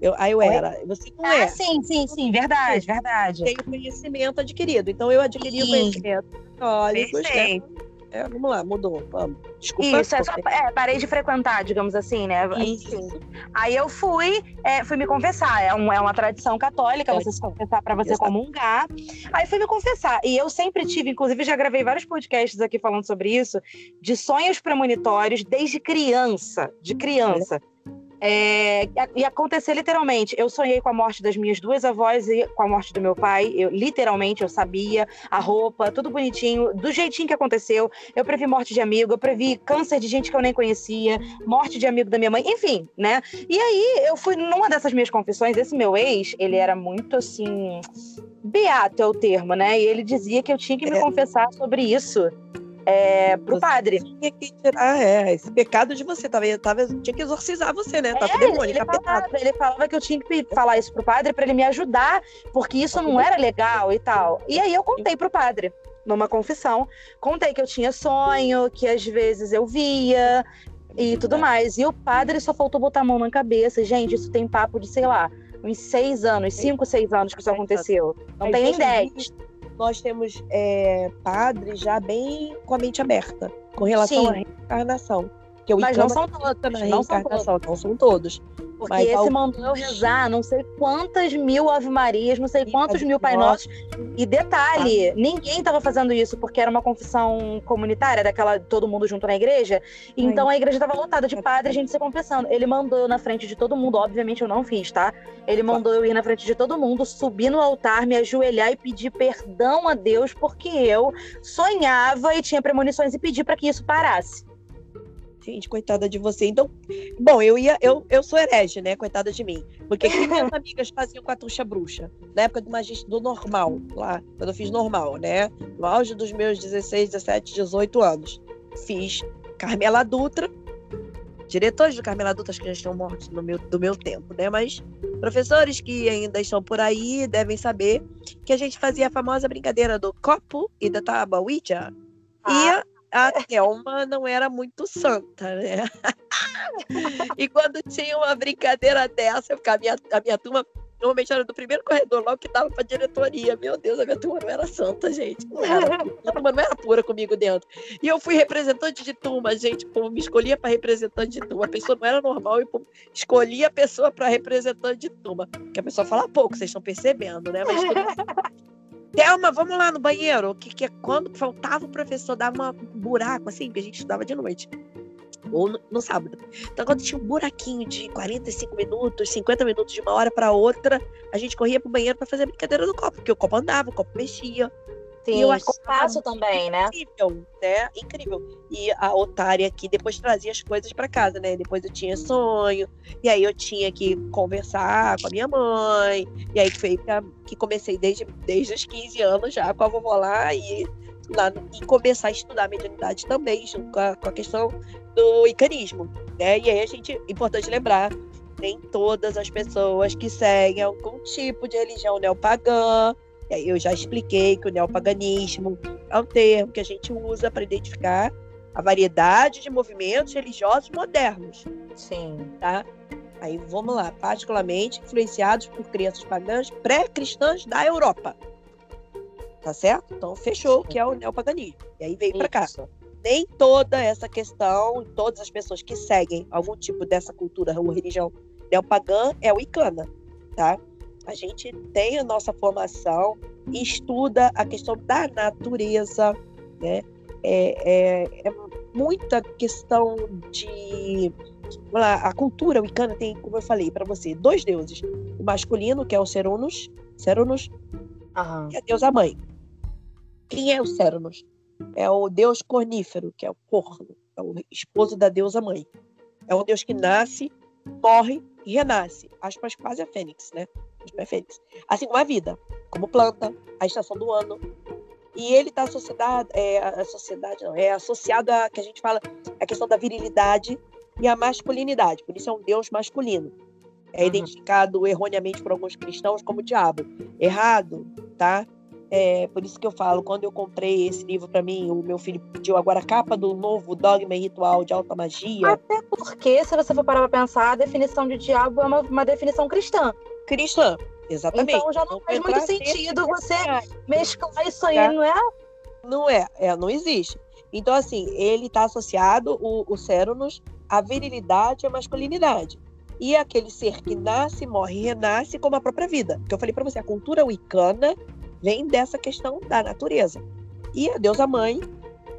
Eu, aí eu era. Você não ah, é. sim, sim, sim, verdade, verdade. Tem conhecimento adquirido. Então eu adquiri sim. conhecimento católico. Né? É, vamos lá, mudou. Vamos. Desculpa. Isso, é só, é, parei de frequentar, digamos assim, né? Isso. Aí eu fui, é, fui me confessar. É, um, é uma tradição católica, é. você se confessar para você Exato. comungar. Aí fui me confessar. E eu sempre tive, inclusive já gravei vários podcasts aqui falando sobre isso, de sonhos premonitórios desde criança. De criança. É, e aconteceu literalmente. Eu sonhei com a morte das minhas duas avós e com a morte do meu pai. Eu, literalmente, eu sabia a roupa, tudo bonitinho, do jeitinho que aconteceu. Eu previ morte de amigo, eu previ câncer de gente que eu nem conhecia, morte de amigo da minha mãe, enfim, né? E aí eu fui numa dessas minhas confissões. Esse meu ex, ele era muito assim. Beato é o termo, né? E ele dizia que eu tinha que me é. confessar sobre isso é, pro você padre. Tirar é, esse pecado de você, tava, tava, tinha que exorcizar você, né? Tá é, demônio, ele, falava, ele falava que eu tinha que falar isso pro padre para ele me ajudar, porque isso não era legal e tal. E aí eu contei pro padre, numa confissão, contei que eu tinha sonho, que às vezes eu via e tudo mais. E o padre só faltou botar a mão na cabeça. Gente, isso tem papo de, sei lá, uns seis anos, cinco, seis anos que isso aconteceu. Não tem nem dez nós temos é, padres já bem com a mente aberta com relação Sim. à reencarnação. Que Mas não são todos, não. Não são todos. Porque Mas esse mandou eu rezar não sei quantas mil Ave Marias, não sei quantos mil Pai Nossos. E detalhe, ah. ninguém estava fazendo isso porque era uma confissão comunitária, daquela todo mundo junto na igreja. Então Ai. a igreja estava lotada de padre, a gente se confessando. Ele mandou eu na frente de todo mundo, obviamente eu não fiz, tá? Ele mandou eu ir na frente de todo mundo, subir no altar, me ajoelhar e pedir perdão a Deus porque eu sonhava e tinha premonições e pedir para que isso parasse. Gente, coitada de você. Então, bom, eu ia, eu, eu sou herege, né? Coitada de mim. Porque que minhas amigas faziam com a tuxa bruxa? Na época do magista do normal, lá, quando eu fiz normal, né? No auge dos meus 16, 17, 18 anos. Fiz Carmela Dutra, diretores do Carmela Dutra que já estão mortos no meu, do meu tempo, né? Mas professores que ainda estão por aí devem saber que a gente fazia a famosa brincadeira do copo e da tábua Ouija. Ah. E a Thelma não era muito santa, né? e quando tinha uma brincadeira dessa, a minha, a minha turma normalmente era do primeiro corredor, logo que dava pra diretoria. Meu Deus, a minha turma não era santa, gente. Não era, a turma não era pura comigo dentro. E eu fui representante de turma, gente. Pô, me escolhia para representante de turma. A pessoa não era normal e escolhia a pessoa para representante de turma. Que a pessoa fala pouco, vocês estão percebendo, né? Mas Thelma, vamos lá no banheiro. Que, que é quando faltava o professor dar um buraco, assim, que a gente estudava de noite. Ou no, no, sábado. Então, quando tinha um buraquinho de 45 minutos, 50 minutos de uma hora para outra, a gente corria pro banheiro para fazer a brincadeira do copo, porque o copo andava, o copo mexia. Sim, eu acho fácil também, né? Incrível, né? Incrível. E a otária aqui depois trazia as coisas para casa, né? Depois eu tinha sonho, e aí eu tinha que conversar com a minha mãe, e aí foi que comecei desde, desde os 15 anos já com a vovó lá e, lá, e começar a estudar mediunidade também, junto com a, com a questão do icanismo, né? E aí a gente, importante lembrar, nem todas as pessoas que seguem algum tipo de religião neopagã eu já expliquei que o neopaganismo é um termo que a gente usa para identificar a variedade de movimentos religiosos modernos. Sim. Tá? Aí vamos lá, particularmente influenciados por crenças pagãs pré-cristãs da Europa. Tá certo? Então fechou, que é o neopaganismo. E aí veio para cá. Nem toda essa questão, todas as pessoas que seguem algum tipo dessa cultura ou religião neopagã é wicana, tá? A gente tem a nossa formação e estuda a questão da natureza, né? É, é, é muita questão de a cultura wicana tem, como eu falei para você, dois deuses. O masculino, que é o Ceronos, Ceronos uhum. e a deusa mãe. Quem é o Ceronos? É o deus cornífero, que é o corno, é o esposo da deusa mãe. É um deus que nasce, morre e renasce. Aspas quase a fênix, né? Perfeitos. Assim como a vida, como planta, a estação do ano. E ele está associado, é, a sociedade não, é associado a que a gente fala a questão da virilidade e a masculinidade. Por isso é um Deus masculino. É uhum. identificado erroneamente por alguns cristãos como diabo. Errado, tá? É, por isso que eu falo, quando eu comprei esse livro para mim, o meu filho pediu agora a capa do novo Dogma e Ritual de Alta Magia. Até porque, se você for parar para pensar, a definição de diabo é uma, uma definição cristã cristã. Exatamente. Então já não, faz muito sentido você mesclar isso aí, tá? não é? Não é, é, não existe. Então, assim, ele está associado, o, o Céronos, à virilidade e à masculinidade. E aquele ser que nasce, morre e renasce como a própria vida. Que eu falei para você, a cultura wicana vem dessa questão da natureza. E a deusa mãe,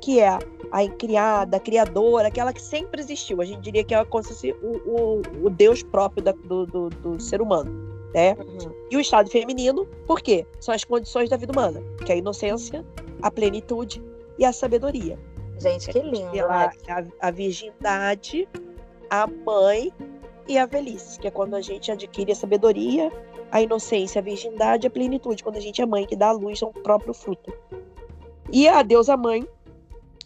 que é a criada, a criadora, aquela que sempre existiu. A gente diria que é como se fosse o, o, o Deus próprio da, do, do, do ser humano né? Uhum. E o estado feminino, por quê? São as condições da vida humana, que é a inocência, a plenitude e a sabedoria. Gente, que lindo. Né? A, a virgindade, a mãe e a velhice, que é quando a gente adquire a sabedoria, a inocência, a virgindade a plenitude, quando a gente é mãe, que dá à luz ao próprio fruto. E a deusa mãe,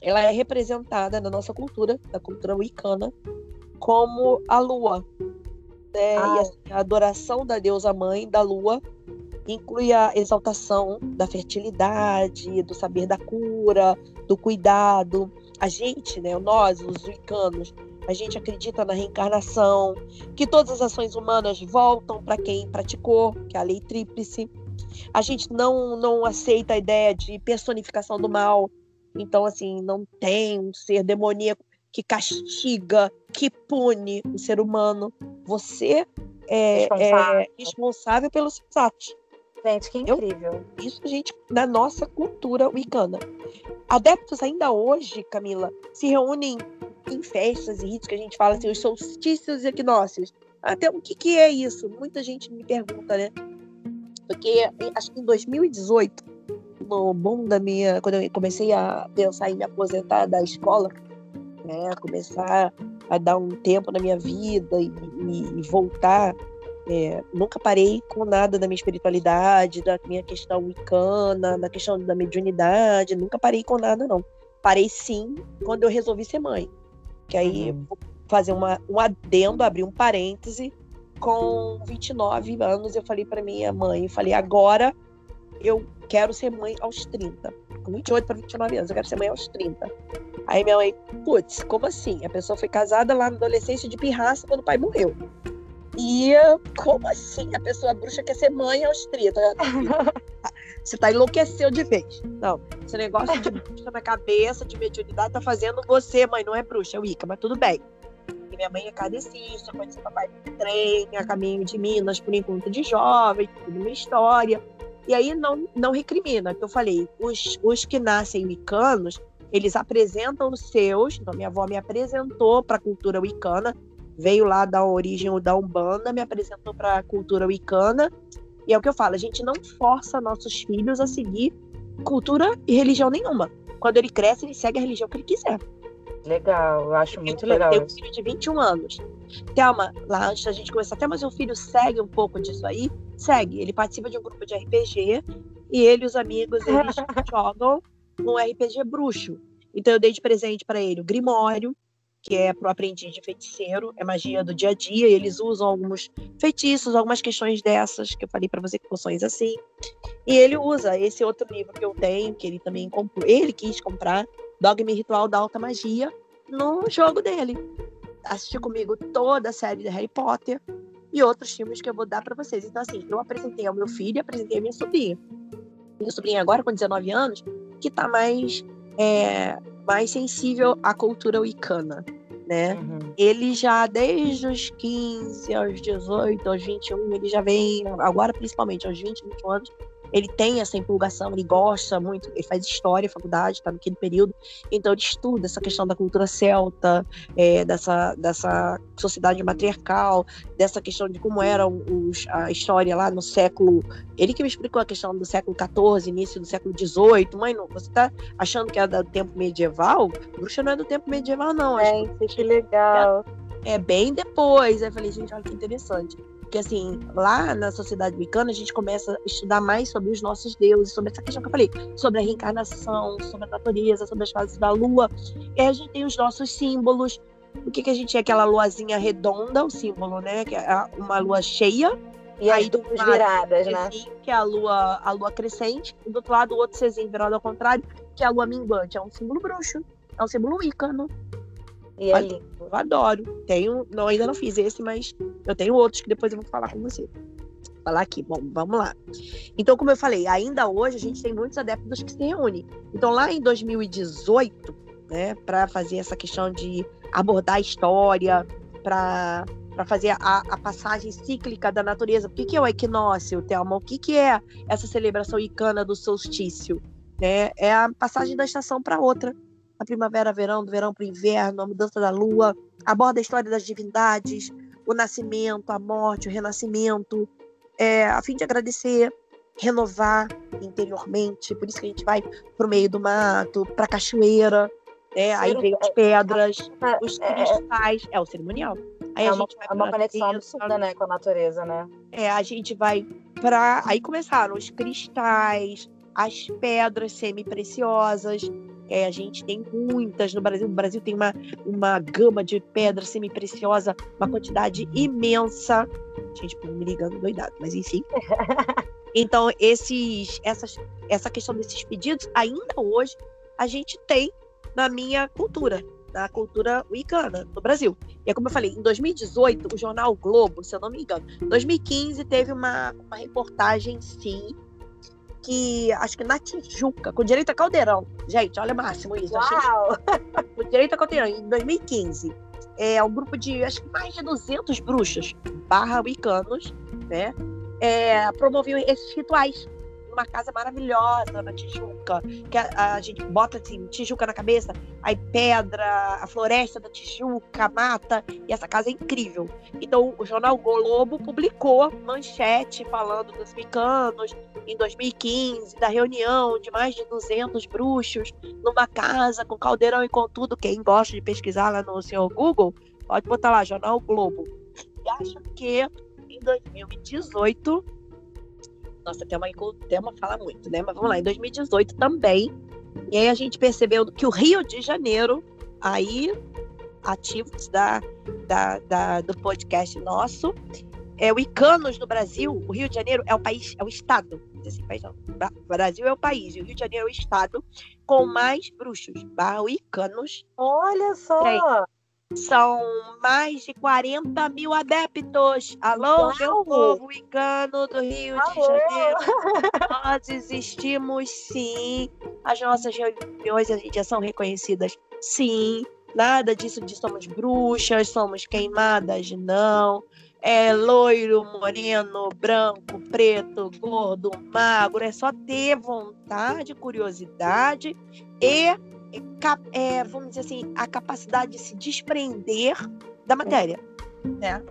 ela é representada na nossa cultura, na cultura wicana, como a lua, né? Ah. E assim, a adoração da deusa mãe da lua inclui a exaltação da fertilidade, do saber da cura, do cuidado. A gente, né, nós, os wicanos, a gente acredita na reencarnação, que todas as ações humanas voltam para quem praticou, que é a lei tríplice. A gente não, não aceita a ideia de personificação do mal. Então, assim, não tem um ser demoníaco que castiga, que pune o ser humano. Você é responsável, é responsável pelos seus atos. Gente, que incrível. Eu, isso, gente, na nossa cultura wicana. Adeptos ainda hoje, Camila, se reúnem em festas e ritos que a gente fala assim, os solstícios e equinócios. Até o que, que é isso? Muita gente me pergunta, né? Porque acho que em 2018, no bom da minha. Quando eu comecei a pensar em me aposentar da escola, né? Começar a dar um tempo na minha vida e, e, voltar. É, nunca parei com nada da minha espiritualidade, da minha questão wicana, da questão da mediunidade, nunca parei com nada, não. Parei sim quando eu resolvi ser mãe. Que aí, uhum. vou fazer uma, um adendo, abrir um parêntese. Com 29 anos, eu falei para minha mãe, eu falei, agora eu quero ser mãe aos 30. Com 28 para 29 anos, eu quero ser mãe aos 30. Aí minha mãe, putz, como assim? A pessoa foi casada lá na adolescência de pirraça quando o pai morreu. E como assim? A pessoa bruxa quer ser mãe aos 30. Você tá enlouqueceu de vez. Não, esse negócio de bruxa na cabeça, de mediunidade, tá fazendo você, mãe, não é bruxa, é Wicca, mas tudo bem. E minha mãe é cadecista, conheci papai no trem, a caminho de Minas, por encontro de jovens, tudo uma história. E aí não, não recrimina, que eu falei, os, os que nascem wicanos, eles apresentam os seus, então minha avó me apresentou para a cultura wicana, veio lá da origem da Umbanda, me apresentou para a cultura wicana, e é o que eu falo, a gente não força nossos filhos a seguir cultura e religião nenhuma. Quando ele cresce, ele segue a religião que ele quiser. Legal, eu acho muito eu legal. Eu tenho um filho de 21 anos. Thelma, lá antes da gente começar, até mas o filho segue um pouco disso aí, segue. Ele participa de um grupo de RPG e ele e os amigos eles jogam um RPG bruxo. Então eu dei de presente para ele o Grimório, que é para o aprendiz de feiticeiro, é magia do dia a dia, e eles usam alguns feitiços, algumas questões dessas, que eu falei para você, poções assim. E ele usa esse outro livro que eu tenho, que ele também comprou, ele quis comprar, Dogma Ritual da Alta Magia, no jogo dele. Assistiu comigo toda a série de Harry Potter, e outros filmes que eu vou dar para vocês. Então, assim, eu apresentei ao meu filho e apresentei a minha sobrinha. Minha sobrinha agora, com 19 anos, que tá mais, é, mais sensível à cultura wicana, né? Uhum. Ele já, desde os 15 aos 18, aos 21, ele já vem, agora principalmente aos 20, 21 anos, ele tem essa empolgação, ele gosta muito, ele faz história, faculdade, está naquele período, então ele estuda essa questão da cultura celta, é, dessa, dessa sociedade matriarcal, dessa questão de como era os, a história lá no século. Ele que me explicou a questão do século XIV, início do século XVIII. Mãe, não, você está achando que é do tempo medieval? Bruxa não é do tempo medieval, não. É, que legal. É, é bem depois. Eu falei, gente, olha que interessante. Porque, assim, lá na sociedade wicana, a gente começa a estudar mais sobre os nossos deuses, sobre essa questão que eu falei, sobre a reencarnação, sobre a natureza, sobre as fases da lua. E aí a gente tem os nossos símbolos. O que, que a gente é? Aquela luazinha redonda, o símbolo, né? Que é uma lua cheia. E aí do viradas, né? Que é a lua, a lua crescente. E do outro lado, o outro Cezinho virado ao contrário, que é a lua minguante. É um símbolo bruxo. É um símbolo wicano. E eu adoro. Tenho, não, ainda não fiz esse, mas eu tenho outros que depois eu vou falar com você. Falar aqui, bom, vamos lá. Então, como eu falei, ainda hoje a gente tem muitos adeptos que se reúnem. Então, lá em 2018, né, para fazer essa questão de abordar a história, para para fazer a, a, passagem cíclica da natureza. O que, que é o equinócio, Thelma? O que, que é essa celebração icana do solstício? É, é a passagem da estação para outra a primavera, verão, do verão para o inverno, a mudança da lua, aborda a história das divindades, o nascimento, a morte, o renascimento, é, a fim de agradecer, renovar interiormente. Por isso que a gente vai para o meio do mato, para a cachoeira, é, aí vem as pedras, é, os é, cristais, é o cerimonial. Aí é uma, é uma conexão absurda, né, com a natureza, né? É, a gente vai para aí começaram os cristais, as pedras semi-preciosas, é, a gente tem muitas no Brasil. O Brasil tem uma, uma gama de pedra semi-preciosa, uma quantidade imensa. Gente, me ligando doidado, mas enfim. Então, esses, essas, essa questão desses pedidos, ainda hoje, a gente tem na minha cultura, na cultura wicana no Brasil. E é como eu falei, em 2018, o jornal Globo, se eu não me engano, 2015 teve uma, uma reportagem, sim, que acho que na Tijuca, com direito a caldeirão. Gente, olha máximo isso. Uau! com direito a caldeirão, em 2015. É um grupo de, acho que mais de 200 bruxos, barra wicanos, né? É, promoviam esses rituais numa casa maravilhosa na Tijuca, que a, a, gente bota assim, Tijuca na cabeça, aí pedra, a floresta da Tijuca, mata, e essa casa é incrível. Então o jornal Globo publicou manchete falando dos micanos em 2015, da reunião de mais de 200 bruxos numa casa com caldeirão e com tudo. Quem gosta de pesquisar lá no seu Google, pode botar lá, Jornal Globo. E acho que em 2018 nossa, tema, tema fala muito, né? Mas vamos lá, em 2018 também. E aí a gente percebeu que o Rio de Janeiro, aí, ativos da, da, da do podcast nosso, é o Icanos no Brasil, o Rio de Janeiro é o país, é o estado, assim, país não, o Brasil é o país, e o Rio de Janeiro é o estado com mais bruxos, barra Icanos. Olha só! São mais de 40 mil adeptos. Alô, Uau. meu povo engano do Rio Alô. de Janeiro. Nós existimos sim. As nossas reuniões já são reconhecidas sim. Nada disso de somos bruxas, somos queimadas, não. É loiro, moreno, branco, preto, gordo, magro. É só ter vontade, curiosidade e é, vamos dizer assim, a capacidade de se desprender da matéria, né?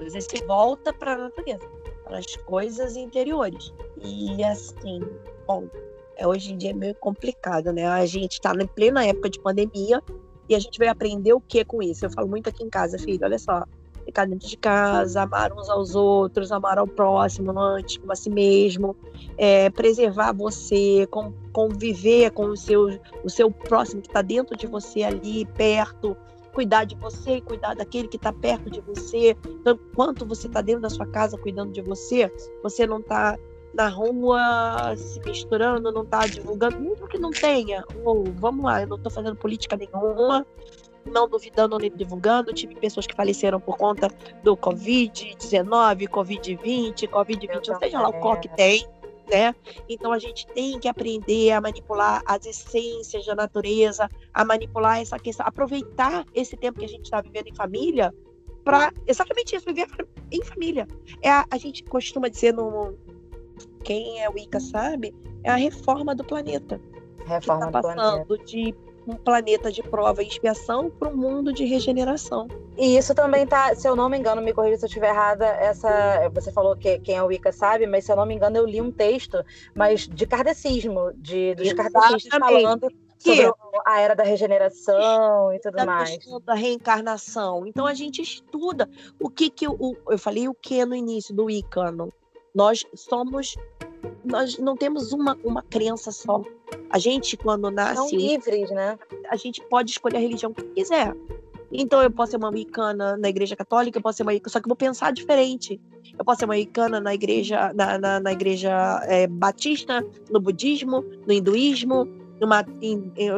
Às vezes você volta para a natureza, para as coisas interiores. E assim, bom, é, hoje em dia é meio complicado, né? A gente está na plena época de pandemia e a gente vai aprender o que com isso? Eu falo muito aqui em casa, filho, olha só, ficar dentro de casa, amar uns aos outros, amar ao próximo antes, como a si mesmo, é, preservar você, conviver com o seu, o seu próximo que está dentro de você ali, perto, cuidar de você e cuidar daquele que está perto de você. Então, enquanto você está dentro da sua casa cuidando de você, você não está na rua se misturando, não está divulgando, mesmo que não tenha. Ou, vamos lá, eu não estou fazendo política nenhuma, não duvidando nem divulgando. Tive pessoas que faleceram por conta do Covid-19, Covid-20, Covid-21, seja lá o qual que tem. Né? Então a gente tem que aprender a manipular as essências da natureza, a manipular essa questão, aproveitar esse tempo que a gente está vivendo em família para exatamente isso, viver em família. É a, a gente costuma dizer no quem é o Ica sabe, é a reforma do planeta. Reforma que tá passando planeta. de um planeta de prova e expiação para um mundo de regeneração. E isso também tá, se eu não me engano, me corrija se eu estiver errada, essa, você falou que quem é o Wicca sabe, mas se eu não me engano eu li um texto, mas de kardecismo, de, dos kardecistas falando sobre a era da regeneração e tudo da mais. Da reencarnação. Então a gente estuda o que que o, eu falei o que no início do Wicano. Nós somos nós não temos uma, uma crença só. A gente, quando nasce. São livres, né? A gente pode escolher a religião que quiser. Então, eu posso ser uma americana na igreja católica, eu posso ser uma só que eu vou pensar diferente. Eu posso ser uma americana na igreja, na, na, na igreja é, batista, no budismo, no hinduísmo, numa em, em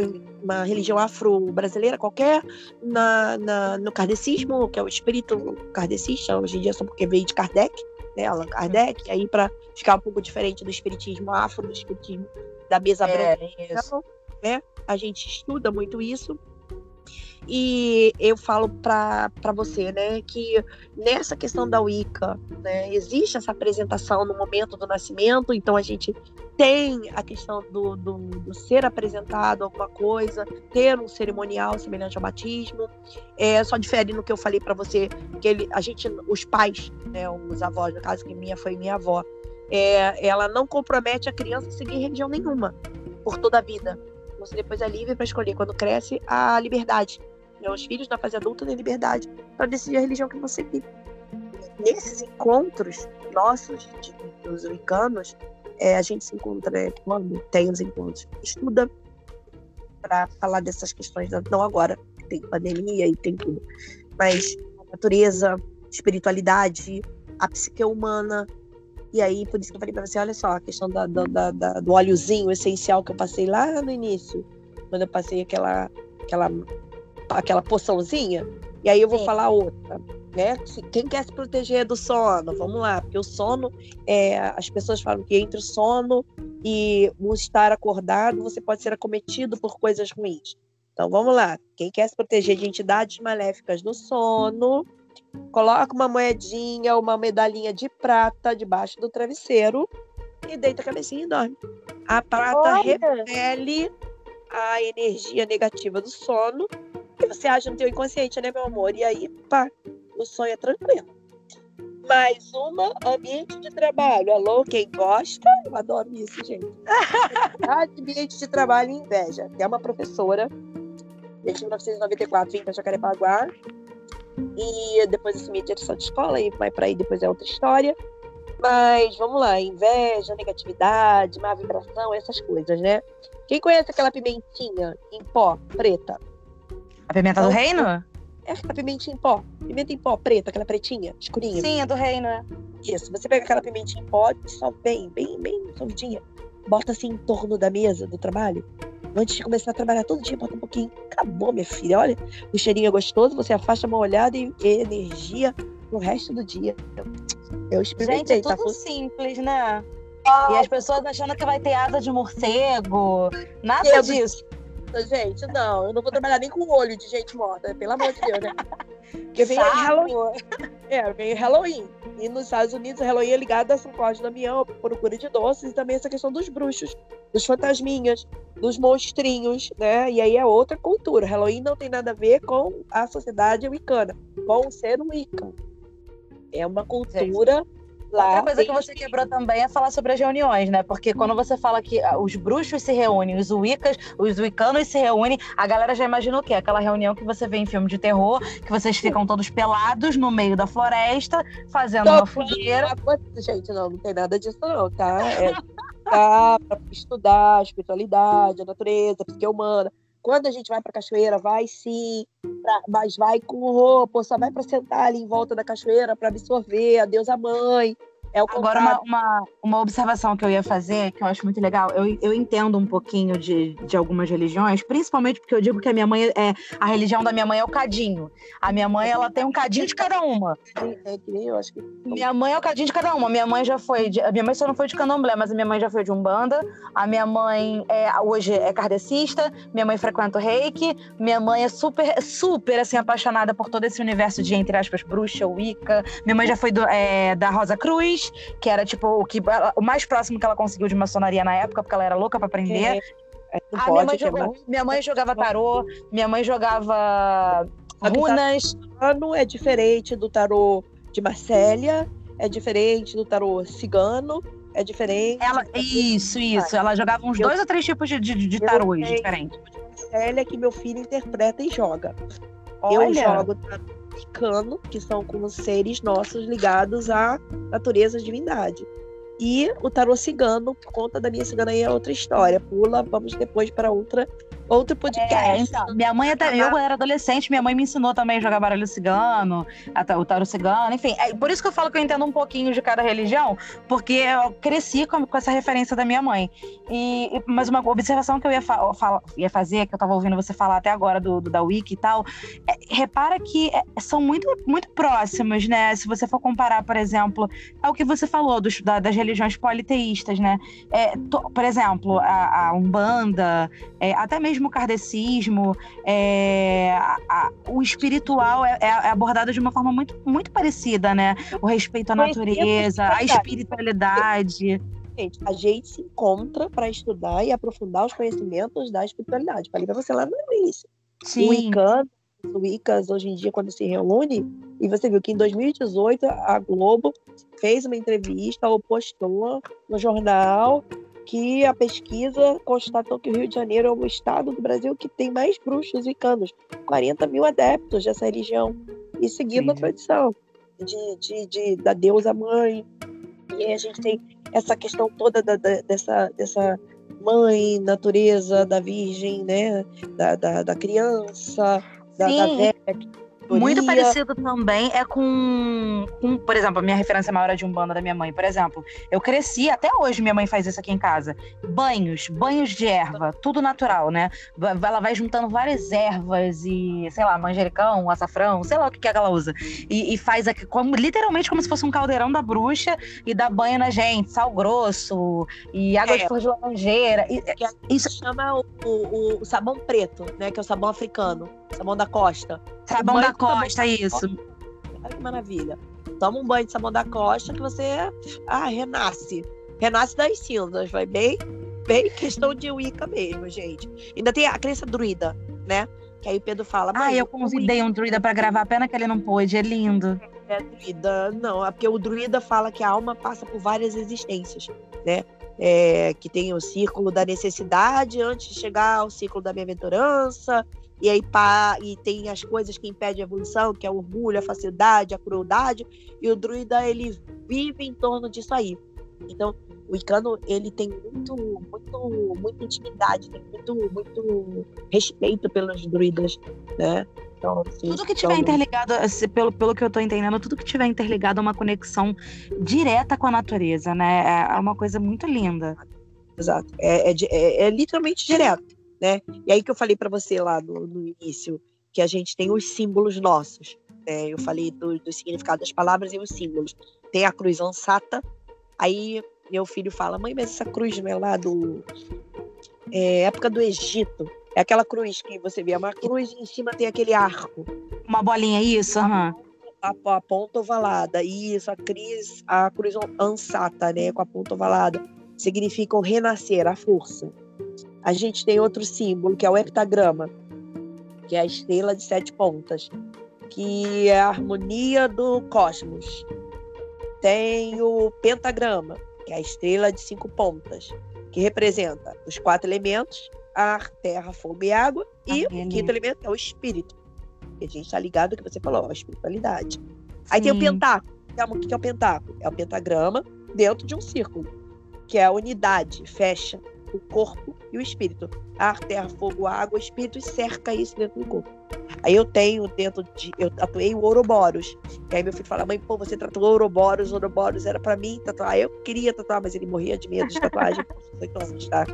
uma religião afro-brasileira qualquer, na, na, no kardecismo, que é o espírito kardecista, hoje em dia só porque veio de Kardec, né, Allan Kardec, aí para ficar um pouco diferente do espiritismo afro, do espiritismo da mesa é, branca. Então, né? A gente estuda muito isso. E eu falo para você, né, que nessa questão da Wicca, né, existe essa apresentação no momento do nascimento, então a gente tem a questão do, do, do ser apresentado alguma coisa, ter um cerimonial semelhante ao batismo. É, só difere no que eu falei para você, que ele, a gente, os pais, né, os avós, no caso que minha foi minha avó, é, ela não compromete a criança a seguir religião nenhuma por toda a vida. Você depois é livre para escolher, quando cresce, a liberdade. Né? Os filhos na fase adulta têm liberdade para decidir a religião que você vive. Nesses encontros nossos, de, dos americanos, é, a gente se encontra né, quando tem os encontros, estuda para falar dessas questões, não agora, tem pandemia e tem tudo, mas a natureza, espiritualidade, a psique humana, e aí, por isso que eu falei pra você, olha só, a questão da, da, da, do óleozinho essencial que eu passei lá no início, quando eu passei aquela, aquela, aquela poçãozinha. E aí eu vou Sim. falar outra, né? Quem quer se proteger do sono? Vamos lá, porque o sono, é, as pessoas falam que entre o sono e o estar acordado, você pode ser acometido por coisas ruins. Então vamos lá, quem quer se proteger de entidades maléficas do sono, Coloca uma moedinha, uma medalhinha de prata debaixo do travesseiro, e deita a cabecinha e dorme. A prata Olha. repele a energia negativa do sono e você age no teu inconsciente, né, meu amor? E aí, pá, o sonho é tranquilo. Mais uma, ambiente de trabalho. Alô, quem gosta? Eu adoro isso, gente. ambiente de trabalho e inveja. Tem uma professora, desde 1994, vim para Jacarepaguá. E depois assumi a direção de escola, e vai para aí depois é outra história. Mas vamos lá, inveja, negatividade, má vibração, essas coisas, né? Quem conhece aquela pimentinha em pó, preta? A pimenta do reino? É aquela pimentinha em pó. Pimenta em pó, preta, aquela pretinha, escurinha. Sim, é do reino, é. Isso. Você pega aquela pimentinha em pó, só bem, bem, bem solidinha. Bota assim em torno da mesa do trabalho. Antes de começar a trabalhar todo dia, bota um pouquinho. Acabou, minha filha. Olha, o cheirinho é gostoso, você afasta uma olhada e, energia no resto do dia. Eu Gente, experimentei, é tá? tudo simples, né? E as pessoas achando que vai ter asa de morcego. Nada Deus. disso. Gente, não, eu não vou trabalhar nem com o olho de gente morta, pelo amor de Deus, né? Porque vem. Halloween. É, vem Halloween. E nos Estados Unidos, Halloween é ligado a São Cláudio Damião, procura de doces, e também essa questão dos bruxos, dos fantasminhas, dos monstrinhos, né? E aí é outra cultura. Halloween não tem nada a ver com a sociedade wicana, com o ser Wicca. É uma cultura lá. Outra coisa que você quebrou também é falar sobre as reuniões, né? Porque quando você fala que ah, os bruxos se reúnem, os wiccas, os wiccanos se reúnem, a galera já imagina o quê? Aquela reunião que você vê em filme de terror, que vocês ficam todos pelados no meio da floresta, fazendo uma fogueira. Gente, não, não tem nada disso, não, tá? É tá pra estudar a espiritualidade, a natureza, a psique humana. Quando a gente vai pra cachoeira, vai sim, pra- mas vai com roupa, só vai pra sentar ali em volta da cachoeira pra absorver a deusa mãe. É Agora, uma, uma, uma observação que eu ia fazer, que eu acho muito legal, eu, eu entendo um pouquinho de, de algumas religiões, principalmente porque eu digo que a minha mãe é. A religião da minha mãe é o cadinho. A minha mãe, ela tem um cadinho de cada uma. É que nem eu acho que. Minha mãe é o cadinho de cada uma. Minha mãe já foi. De, a minha mãe só não foi de candomblé, mas a minha mãe já foi de Umbanda. A minha mãe é, hoje é kardecista. Minha mãe frequenta o reiki. Minha mãe é super, super assim, apaixonada por todo esse universo de, entre aspas, bruxa, wicca. Minha mãe já foi do- é, da Rosa Cruz, que era tipo o, que, o mais próximo que ela conseguiu de maçonaria na época, porque ela era louca pra aprender. É, A pode minha, mãe jogava, minha mãe jogava tarô, minha mãe jogava runas. Ano é diferente do tarô de Marcélia, é diferente do tarô cigano, é diferente. Ela, isso, isso. Ela jogava uns Eu- dois ou três tipos de, de, de Eu tarôs diferentes. Marcélia que meu filho interpreta e joga. Eu Olha. jogo tarô cigano, que são com seres nossos ligados à natureza, à divindade. E o tarô cigano, por conta da minha cigana aí é outra história. Pula, vamos depois para outra outro É, podcast. então, minha mãe até. Eu era adolescente, minha mãe me ensinou também a jogar baralho cigano, a o tarot cigano, enfim. É por isso que eu falo que eu entendo um pouquinho de cada religião, porque eu cresci com, com essa referência da minha mãe. E, e- mas uma observação que eu ia, fa- fala- ia fazer, que eu tava ouvindo você falar até agora do, do- da Wiki e tal, é, repara que é, são muito, muito próximos, né? Se você for comparar, por exemplo, ao que você falou dos- da- das religiões politeístas, né? É, to- por exemplo, a, a Umbanda, é, até mesmo o kardecismo, é, a- a- o espiritual é, é abordado de uma forma muito, muito parecida, né? O respeito à natureza, a espiritualidade. a gente se encontra para estudar e aprofundar os conhecimentos da espiritualidade. Falei para você lá no início. O Sim, Wiccan, os Wiccas, hoje em dia, quando se reúne, e você viu que em 2018 a Globo fez uma entrevista ou postou no jornal que a pesquisa constatou que o Rio de Janeiro é o estado do Brasil que tem mais bruxos wiccanos, 40 mil adeptos dessa religião, e seguindo a Sim. tradição de, de, de- da deusa mãe. E aí a gente tem essa questão toda da- da- dessa, dessa mãe, natureza, da virgem, né? Da, da, da criança, da, da Sim. Muito parecido também é com, com, por exemplo, a minha referência maior é de Umbanda da minha mãe, por exemplo. Eu cresci, até hoje minha mãe faz isso aqui em casa. Banhos, banhos de erva, tudo natural, né? Ela vai juntando várias ervas e, sei lá, manjericão, açafrão, sei lá o que, que é que ela usa. E, e faz aqui, como, literalmente como se fosse um caldeirão da bruxa e dá banho na gente, sal grosso e água de É. flor de laranjeira. E- Que isso, chama o, o, o sabão preto, né? Que é o sabão africano, sabão da costa. sabão da com sabão costa, isso. Olha que maravilha. Toma um banho de sabão da costa que você ah, renasce. Renasce das cinzas, vai bem, bem questão de Wicca mesmo, gente. Ainda tem a crença druida, né? Que aí o Pedro fala. Ah, eu convidei um druida para gravar, pena que ele não pôde, é lindo. É druida, não, é porque o druida fala que a alma passa por várias existências, né? É, que tem o círculo da necessidade antes de chegar ao ciclo da bem-aventurança, e aí pá, e tem as coisas que impedem a evolução, que é o orgulho, a facilidade, a crueldade, e o druida ele vive em torno disso aí. Então, o Icano, ele tem muito, muito, muita intimidade, tem muito, muito respeito pelos druidas, né? Então, assim, tudo que tiver então... interligado, pelo, pelo que eu estou entendendo, tudo que tiver interligado a uma conexão direta com a natureza, né? É, é uma coisa muito linda. Exato. É, é, é, é literalmente direto, né? E aí que eu falei para você lá no, no, início, que a gente tem os símbolos nossos. Né? Eu falei do, do significado das palavras e os símbolos. Tem a cruz ansata, aí meu filho fala, mãe, mas essa cruz não é lá do. É, época do Egito. É aquela cruz que você vê, é uma cruz e em cima tem aquele arco. Uma bolinha, isso? Uhum. A, a, ponta ovalada. Isso, a cruz, a cruz ansata, né? Com a ponta ovalada. Significa o renascer, a força. A gente tem outro símbolo, que é o heptagrama, que é a estrela de sete pontas, que é a harmonia do cosmos. Tem o pentagrama, que é a estrela de cinco pontas, que representa os quatro elementos: ar, terra, fogo e água, e o quinto elemento é o espírito. A gente está ligado que você falou, a espiritualidade. Sim. Aí tem o pentáculo. O que é o pentáculo? É o pentagrama dentro de um círculo, que é a unidade, fecha o corpo e o espírito. Ar, terra, fogo, água, espírito e cerca isso dentro do corpo. Aí eu tenho dentro de. Eu tatuei o Ouroboros. E aí meu filho fala, mãe, pô, você tatuou Ouroboros, Ouroboros era pra mim tatuar. Eu queria tatuar, mas ele morria de medo de tatuagem aos 18 anos, tá?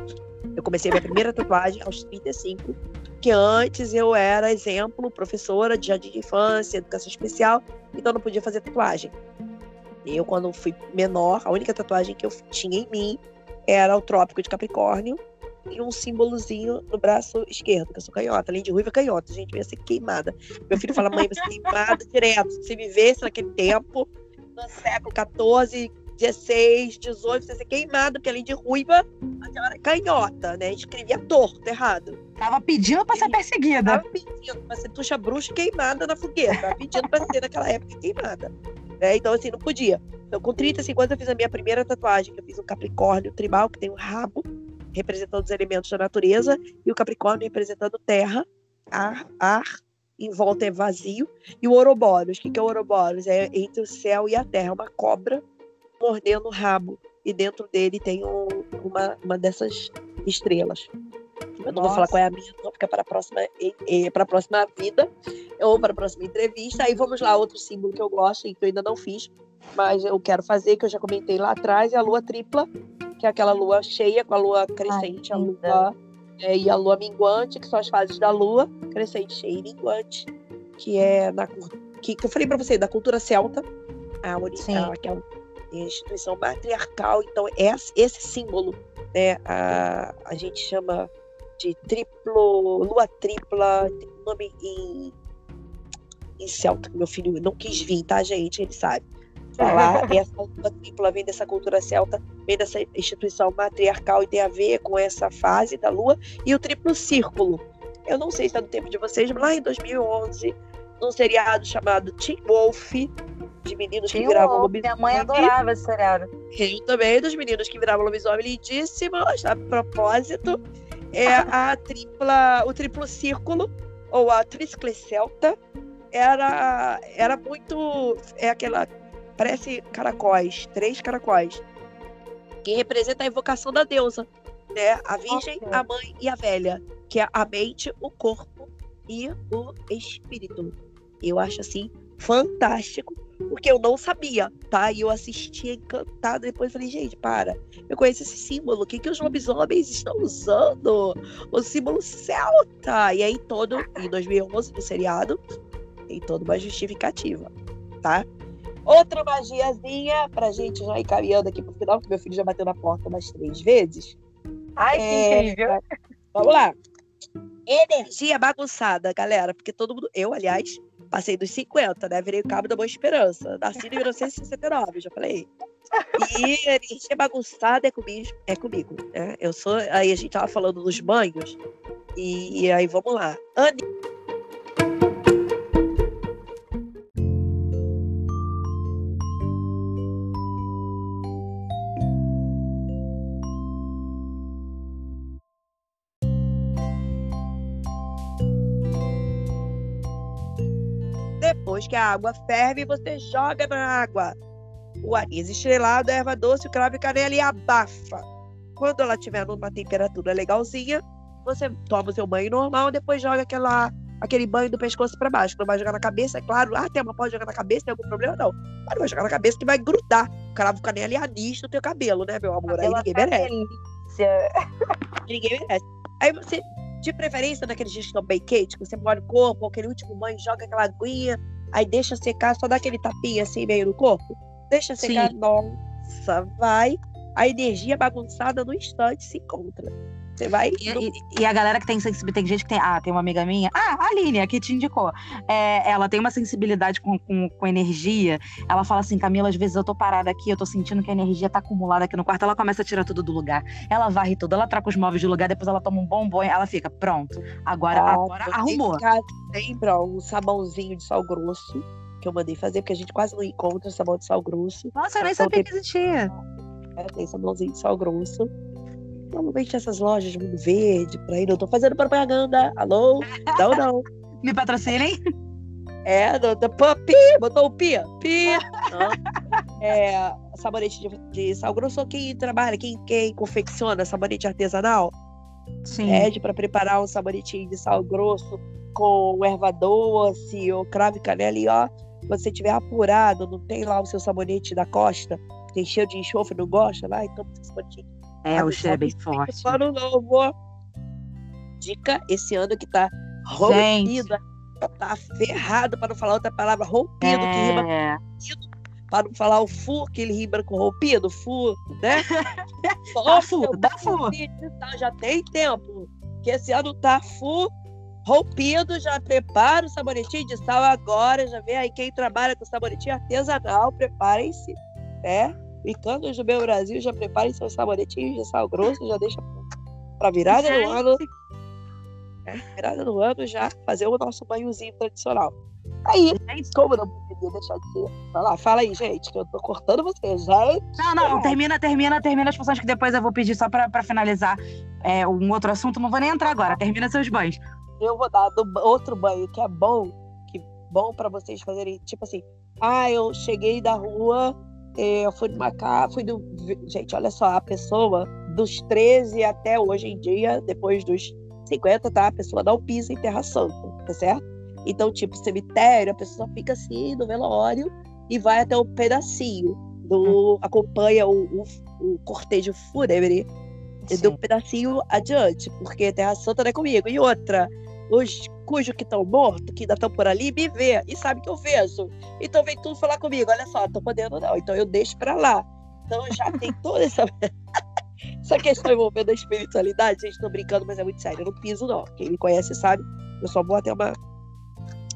Eu comecei minha primeira tatuagem aos 35, que antes eu era exemplo, professora de jardim de infância, educação especial, então não podia fazer tatuagem. Eu, quando fui menor, a única tatuagem que eu tinha em mim era o Trópico de Capricórnio, e um símbolozinho no braço esquerdo, que eu sou canhota, além de ruiva, canhota. Gente, eu ia ser queimada. Meu filho fala, mãe, você é queimada direto. Se vivesse naquele tempo, no século XIV, 16, 18, você ia ser queimada, porque além de ruiva, a senhora é canhota, né? Escrevia torto, errado. Tava pedindo pra ser perseguida. Tava pedindo pra ser tuxa bruxa queimada na fogueira. Tava pedindo pra ser naquela época queimada. Né? Então, assim, não podia. Então, com 35 anos, eu fiz a minha primeira tatuagem, eu fiz um Capricórnio tribal, que tem um rabo representando os elementos da natureza, e o Capricórnio representando terra, ar, ar, em volta é vazio, e o Ouroboros, o que é o Ouroboros? É entre o céu e a terra, uma cobra mordendo o rabo, e dentro dele tem um, uma, uma dessas estrelas. Eu não vou falar qual é a minha, não, fica para a próxima, para a próxima vida ou para a próxima entrevista. Aí vamos lá, outro símbolo que eu gosto e que eu ainda não fiz, mas eu quero fazer, que eu já comentei lá atrás, é a lua tripla, que é aquela lua cheia com a lua crescente, Ai, a lua é, e a lua minguante, que são as fases da lua, crescente, cheia e minguante, que é na que, que eu falei para você, da cultura celta, a, a, aquela instituição matriarcal, então é esse símbolo, né, a, a gente chama de triplo, lua tripla, tem nome em, em celta, meu filho não quis vir, tá, gente? Ele sabe falar. essa tripla vem dessa cultura celta, vem dessa instituição matriarcal e tem a ver com essa fase da lua. E o triplo círculo. Eu não sei se é do tempo de vocês, mas lá em 2011, num seriado chamado Teen Wolf, de meninos que viravam lobisomem. Minha mãe adorava esse seriado. Eu também, dos meninos que viravam lobisomem lindíssimos. A propósito, é a tripla, o triplo círculo, ou a triscle celta, era, era muito. É aquela parece caracóis, três caracóis, que representa a evocação da deusa, né? A Virgem, okay. a Mãe e a Velha, que é a mente, o corpo e o espírito. Eu acho assim fantástico, porque eu não sabia, tá? E eu assisti encantada, depois falei, gente, para. Eu conheço esse símbolo, o que, que os lobisomens estão usando? O símbolo celta. E aí todo, em 2011, no seriado, tem toda uma justificativa, tá? Outra magiazinha pra gente já ir caminhando aqui pro final, porque meu filho já bateu na porta umas três vezes. Ai, é... que incrível. Vamos lá. Energia bagunçada, galera, porque todo mundo, eu, aliás, Passei dos 50, né? Virei o cabo da Boa Esperança. Nasci em 1969, já falei. E energia bagunçada é comigo. É comigo né? Eu sou. Aí a gente tava falando dos banhos. E, e aí vamos lá. Ani Depois que a água ferve, você joga na água o anis estrelado, a erva doce, o cravo e canela e abafa. Quando ela estiver numa temperatura legalzinha, você toma o seu banho normal, depois joga aquela, aquele banho do pescoço para baixo. Não vai jogar na cabeça, é claro. Ah, tem uma pode jogar na cabeça, tem algum problema? Não. Mas vai jogar na cabeça que vai grudar cravo, canela e anis no teu cabelo, né, meu amor? Aí ninguém merece. ninguém merece. Aí você, de preferência, naqueles dias que estão bem quente, que você molha o corpo, aquele último banho, joga aquela aguinha, aí deixa secar, só dá aquele tapinha assim meio no corpo, deixa secar, Sim. nossa, vai, a energia bagunçada no instante se encontra. Você vai. E, e, e, a galera que tem sensibilidade, tem gente que tem. Ah, tem uma amiga minha. Ah, a Aline, que te indicou. É, ela tem uma sensibilidade com, com, com, energia. Ela fala assim, Camila, às vezes eu tô parada aqui, eu tô sentindo que a energia tá acumulada aqui no quarto. Ela começa a tirar tudo do lugar. Ela varre tudo, ela troca os móveis de lugar, depois ela toma um bom banho, ela fica, pronto. Agora, ah, agora arrumou. Lembra um sabãozinho de sal grosso que eu mandei fazer, porque a gente quase não encontra sabão de sal grosso. Nossa, eu nem sabia que existia. É, tem sabãozinho de sal grosso. Normalmente essas lojas de mundo verde, por aí, não tô fazendo propaganda. Alô? Não, não. Me patrocinem? É, do, do, pi, botou o pi, pi. é, sabonete de, de, sal grosso, quem trabalha, quem, quem confecciona sabonete artesanal, Sim. pede para preparar um sabonetinho de sal grosso com erva doce ou cravo e canela e ó, você tiver apurado, não tem lá o seu sabonete da costa, tem cheio de enxofre, não gosta, vai, toma esse sabonetinho é, o cheiro é bem forte. Ano novo. Dica esse ano que tá rompido, tá ferrado, para não falar outra palavra, rompido, é... que rima é. com para não falar o fu, que ele rima com rompido, fu, né? Dá fu, dá fu. Tá, já tem tempo, que esse ano tá fu, rompido, já prepara o sabonetinho de sal agora, já vê aí quem trabalha com sabonetinho artesanal, preparem-se, né? Picanhas do meu Brasil, já preparem seus sabonetinhos de sal grosso, já deixa para virada do ano. É, virada do ano já fazer o nosso banhozinho tradicional. Aí, como não poderia deixar de ser? Fala, fala aí, gente, que eu tô cortando vocês, gente. Não, não, termina, termina, termina as funções que depois eu vou pedir só pra, pra finalizar é, um outro assunto. Não vou nem entrar agora, termina seus banhos. Eu vou dar outro banho que é bom, que bom para vocês fazerem, tipo assim, ah, eu cheguei da rua, é, eu fui numa casa, fui do. Gente, olha só, a pessoa dos 13 até hoje em dia, depois dos 50, tá? A pessoa não pisa em terra santa, tá certo? Então, tipo, cemitério, a pessoa fica assim no velório e vai até o um pedacinho do. Hum. acompanha o, o, o cortejo fúnebre do pedacinho adiante, porque Terra Santa não é comigo. E outra, os cujos que estão mortos, que ainda estão por ali, me vê e sabe que eu vejo. Então vem tudo falar comigo, olha só, tô podendo não, então eu deixo para lá. Então já tem toda essa essa questão envolvendo a espiritualidade, gente, tô brincando, mas é muito sério, eu não piso não. Quem me conhece sabe, eu só vou até uma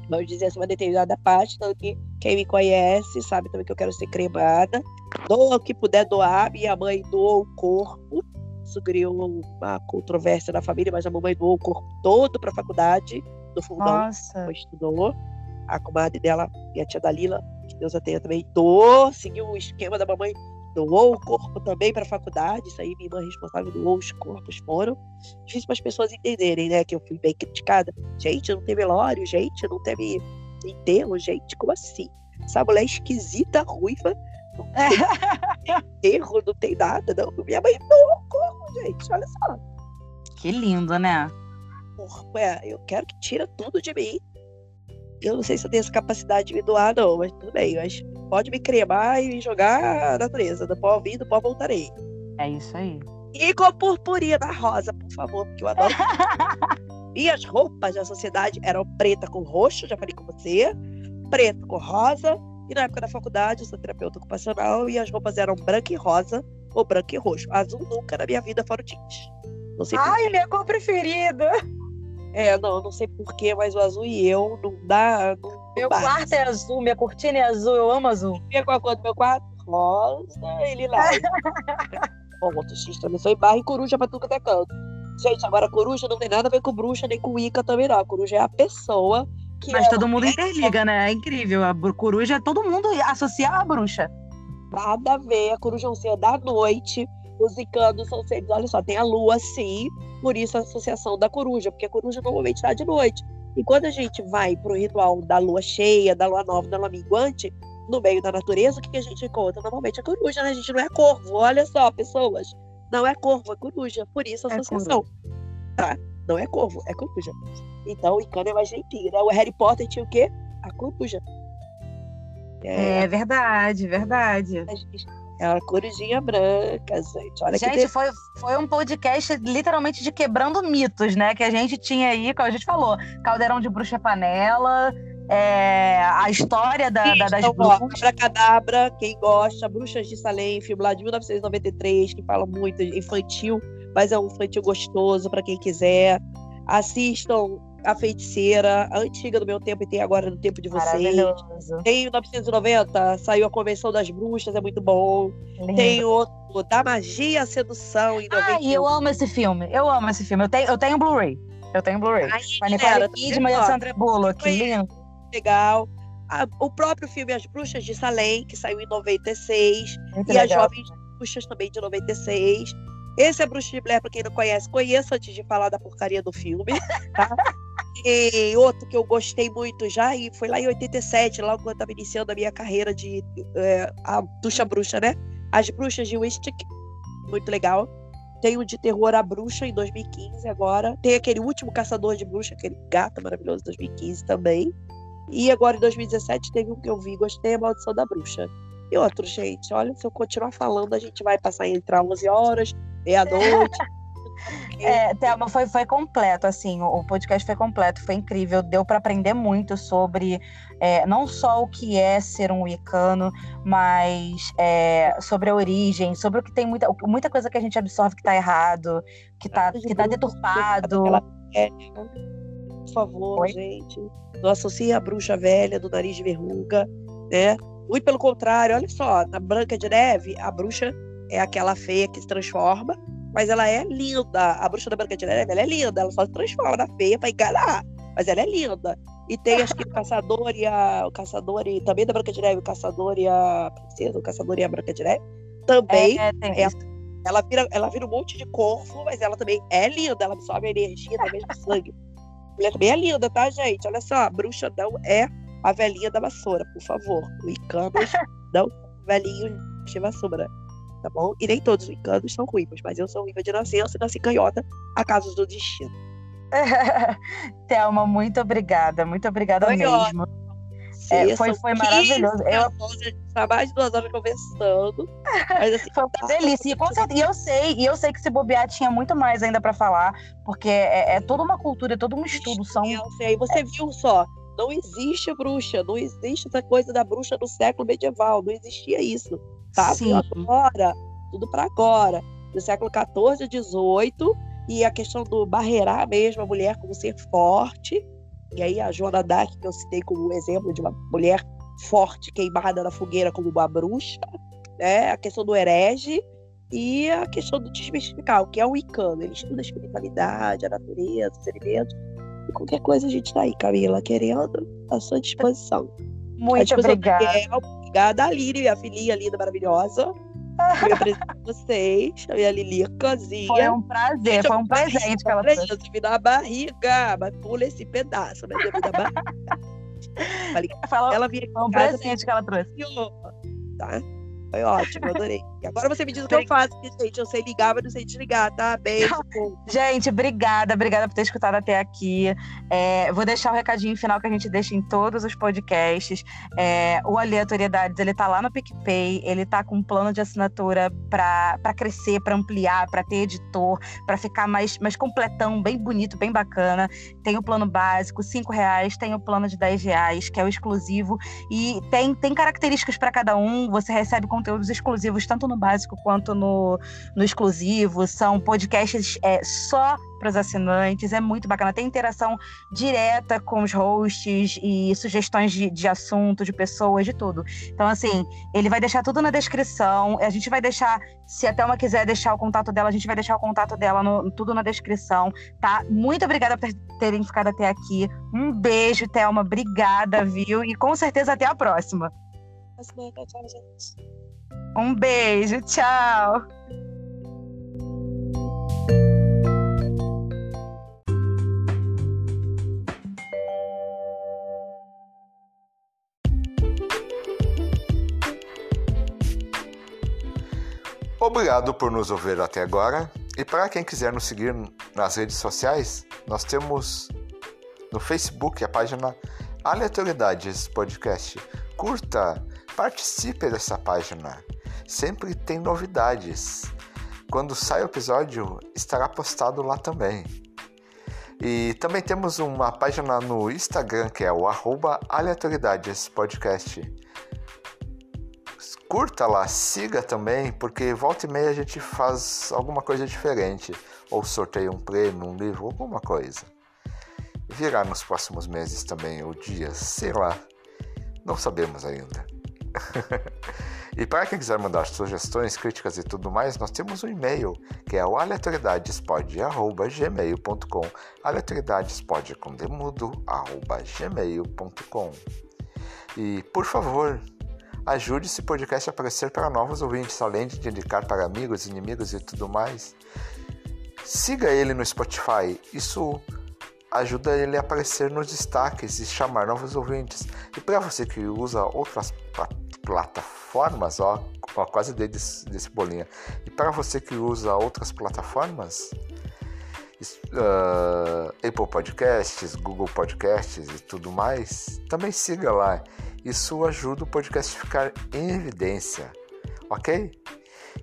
vamos dizer assim, uma determinada parte, tanto que quem me conhece sabe também que eu quero ser cremada. Doa o que puder doar, minha mãe doou o corpo, isso criou uma controvérsia na família, mas a mamãe doou o corpo todo para a faculdade do fundão. Nossa. Estudou. A comadre dela, e a tia Dalila, que Deus a tenha também, doou, seguiu o esquema da mamãe, doou o corpo também para a faculdade. Isso aí, minha irmã responsável doou os corpos, foram. Difícil para as pessoas entenderem, né? Que eu fui bem criticada. Gente, não tem velório, gente, não teve enterro, gente, como assim? Essa mulher esquisita, ruiva, não tem erro, não tem nada, não. Minha mãe doou o corpo, gente, olha só. Que lindo, né? Corpo, é, eu quero que tira tudo de mim. Eu não sei se eu tenho essa capacidade de me doar, não, mas tudo bem. Mas pode me cremar e me jogar a natureza. Do pó vir, do pó voltarei. É isso aí. E com purpurina rosa, por favor, porque eu adoro. Minhas roupas da sociedade eram preta com roxo, já falei com você, preto com rosa e na época da faculdade, eu sou terapeuta ocupacional e as roupas eram branca e rosa ou branco e roxo. Azul nunca na minha vida fora o jeans. Não sei Ai, minha cor preferida! É, não, não sei porquê, mas o azul e eu não dá. Não, meu bate. quarto é azul, minha cortina é azul, eu amo azul. E qual a cor do meu quarto? Rosa e lilás. Ponto, X também sou em barra e coruja pra tudo que é canto. Gente, agora coruja não tem nada a ver com bruxa, nem com Ica também não. A coruja é a pessoa que. Mas é todo mundo interliga, né? É incrível. A coruja, todo mundo associa a bruxa. Nada a ver. A coruja é um ser da noite. Os icanos são seres, olha só, tem a lua sim, por isso a associação da coruja, porque a coruja normalmente está de noite. E quando a gente vai para o ritual da lua cheia, da lua nova, da lua minguante, no meio da natureza, o que, que a gente encontra? Normalmente a coruja, né? A gente não é corvo. Olha só, pessoas. Não é corvo, é coruja. Por isso a é associação. É tá? Não é corvo, é coruja. Então o Icano é mais jeitinho, né? O Harry Potter tinha o quê? A coruja. É, é verdade, verdade. É uma corujinha branca, gente. Olha gente, foi, foi um podcast literalmente de quebrando mitos, né? Que a gente tinha aí, como a gente falou, Caldeirão de Bruxa Panela, é, a história da, da, das então, bruxas. Cadabra, quem gosta, Bruxas de Salem, filme lá de 1993, que fala muito infantil, mas é um infantil gostoso para quem quiser. Assistam A Feiticeira, a antiga do meu tempo e tem agora no tempo de vocês. Tem 1990, saiu a Convenção das Bruxas, é muito bom. Lindo. Tem outro, Da Magia, a Sedução. Em ah, eu amo esse filme. Eu amo esse filme. Eu tenho, eu tenho Blu-ray. Eu tenho Blu-ray. Com a Nicole Kidman e a Sandra Bullock. Lindo legal. A, o próprio filme As Bruxas de Salem, que saiu em 96, Muito e legal. As Jovens Bruxas também de 96. Esse é Bruxa de Blair, para quem não conhece, conheça antes de falar da porcaria do filme, tá? e outro que eu gostei muito já, e foi lá em 87, lá quando eu estava iniciando a minha carreira de é, a Ducha Bruxa, né? As Bruxas de Wistic, muito legal. Tem o de terror A Bruxa em 2015 agora. Tem aquele último Caçador de Bruxa, aquele gato maravilhoso 2015 também. E agora em 2017 teve um que eu vi, gostei, A Maldição da Bruxa. E outro, gente, olha, se eu continuar falando, a gente vai passar entre 11 horas, meia-noite. É, Thelma, foi, foi completo, assim, o, podcast foi completo, foi incrível, deu para aprender muito sobre é, não só o que é ser um wicano, mas é, sobre a origem, sobre o que tem muita, muita coisa que a gente absorve que tá errado, que tá, que tá deturpado. Por favor, Oi? gente não associa a bruxa velha do nariz de verruga, né? Muito pelo contrário, olha só, na Branca de Neve, a bruxa é aquela feia que se transforma, mas ela é linda. A bruxa da Branca de Neve, ela é linda, ela só se transforma na feia para enganar, mas ela é linda. E tem acho que o caçador e a o caçador e também da Branca de Neve, o caçador e a princesa, o caçador e a Branca de Neve, também é, é, é ela vira, ela vira um monte de corvo, mas ela também é linda, ela absorve energia do mesmo sangue mulher também é linda, tá, gente? Olha só, bruxa não é a velhinha da vassoura, por favor. O Icanos não velhinho de vassoura, tá bom? E nem todos os Icanos são ruivos, mas eu sou ruiva de nascença e nasci canhota a casos do destino. Thelma, muito obrigada, muito obrigada mesmo. É, foi, foi maravilhoso. Eu tá mais de duas horas conversando. Mas, assim, foi uma tá delícia. E, certeza, e eu sei, e eu sei que se bobear tinha muito mais ainda para falar, porque é, é, toda uma cultura, é todo um estudo. São... Eu sei, você é. viu só, não existe bruxa, não existe essa coisa da bruxa no século medieval, não existia isso. Tá? Sim. Agora, tudo para agora. Do século XIV, XVIII, e a questão do barreirar mesmo a mulher como ser forte. E aí a Joana Dark, que eu citei como exemplo de uma mulher forte queimada na fogueira como uma bruxa, né? a questão do herege e a questão do desmistificar, o que é o Icano. Ele estuda a espiritualidade, a natureza, os alimentos. E qualquer coisa a gente está aí, Camila, querendo, à sua disposição. Muito obrigada. obrigada, Aline, minha filhinha linda, maravilhosa. Eu apresento vocês, a minha Lilicazinha. Foi um prazer, foi um presente que ela trouxe. Me dá uma barriga, mas pula esse pedaço, né? Me dá barriga. Fala, ela vinha Foi um presente que ela trouxe. Tá? Foi ótimo, adorei. Agora você me diz o que eu faço, gente. Eu sei ligar, mas não sei desligar, tá? Beijo. gente, obrigada, obrigada por ter escutado até aqui. É, vou deixar o recadinho final que a gente deixa em todos os podcasts. É, o Aleatoriedades, ele tá lá no PicPay, ele tá com um plano de assinatura para crescer, para ampliar, para ter editor, para ficar mais, mais completão, bem bonito, bem bacana. Tem o plano básico, cinco reais, tem o plano de 10 reais, que é o exclusivo, e tem, tem características para cada um. Você recebe com conteúdos exclusivos tanto no básico quanto no, no exclusivo. São podcasts é, só para os assinantes, é muito bacana. Tem interação direta com os hosts e sugestões de, de assunto, de pessoas, de tudo. Então, assim, ele vai deixar tudo na descrição. A gente vai deixar, se a Thelma quiser deixar o contato dela, a gente vai deixar o contato dela no, tudo na descrição, tá? Muito obrigada por terem ficado até aqui. Um beijo, Thelma. Obrigada, viu? E com certeza até a próxima. Um beijo, tchau. Obrigado por nos ouvir até agora. E para quem quiser nos seguir nas redes sociais, nós temos no Facebook a página Aleatoriedades Podcast. Curta, participe dessa página. Sempre tem novidades. Quando sai o episódio, estará postado lá também. E também temos uma página no Instagram que é o arroba Aleatoriedades Podcast curta lá, siga também, porque volta e meia a gente faz alguma coisa diferente, ou sorteia um prêmio, um livro, alguma coisa. Virá nos próximos meses também, ou dias, sei lá, não sabemos ainda. e para quem quiser mandar sugestões, críticas e tudo mais, nós temos um e-mail que é o aleatoriedadespod.gmail.com aleatoriedadespod com demudo, gmail.com E por favor, Ajude esse podcast a aparecer para novos ouvintes, além de indicar para amigos, inimigos e tudo mais. Siga ele no Spotify, isso ajuda ele a aparecer nos destaques e chamar novos ouvintes. E para você que usa outras plataformas, ó, ó quase dei desse, desse bolinha. E para você que usa outras plataformas, uh, Apple Podcasts, Google Podcasts e tudo mais, também siga lá. Isso ajuda o podcast a ficar em evidência, ok?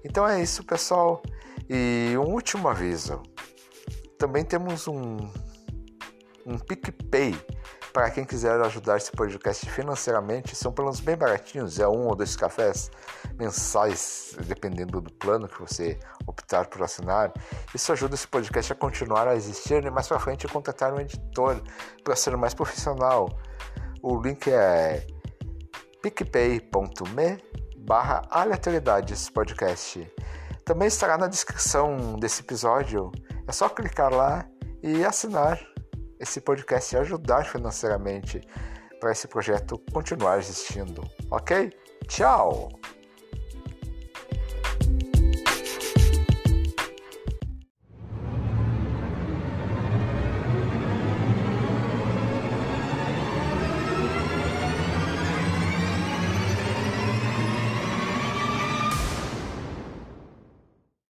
Então é isso, pessoal. E um último aviso: também temos um, um PicPay para quem quiser ajudar esse podcast financeiramente. São planos bem baratinhos, é um ou dois cafés mensais, dependendo do plano que você optar por assinar. Isso ajuda esse podcast a continuar a existir e mais para frente contratar um editor para ser mais profissional. O link é picpay.me barra aleatoriedades podcast. Também estará na descrição desse episódio. É só clicar lá e assinar esse podcast e ajudar financeiramente para esse projeto continuar existindo. Ok? Tchau!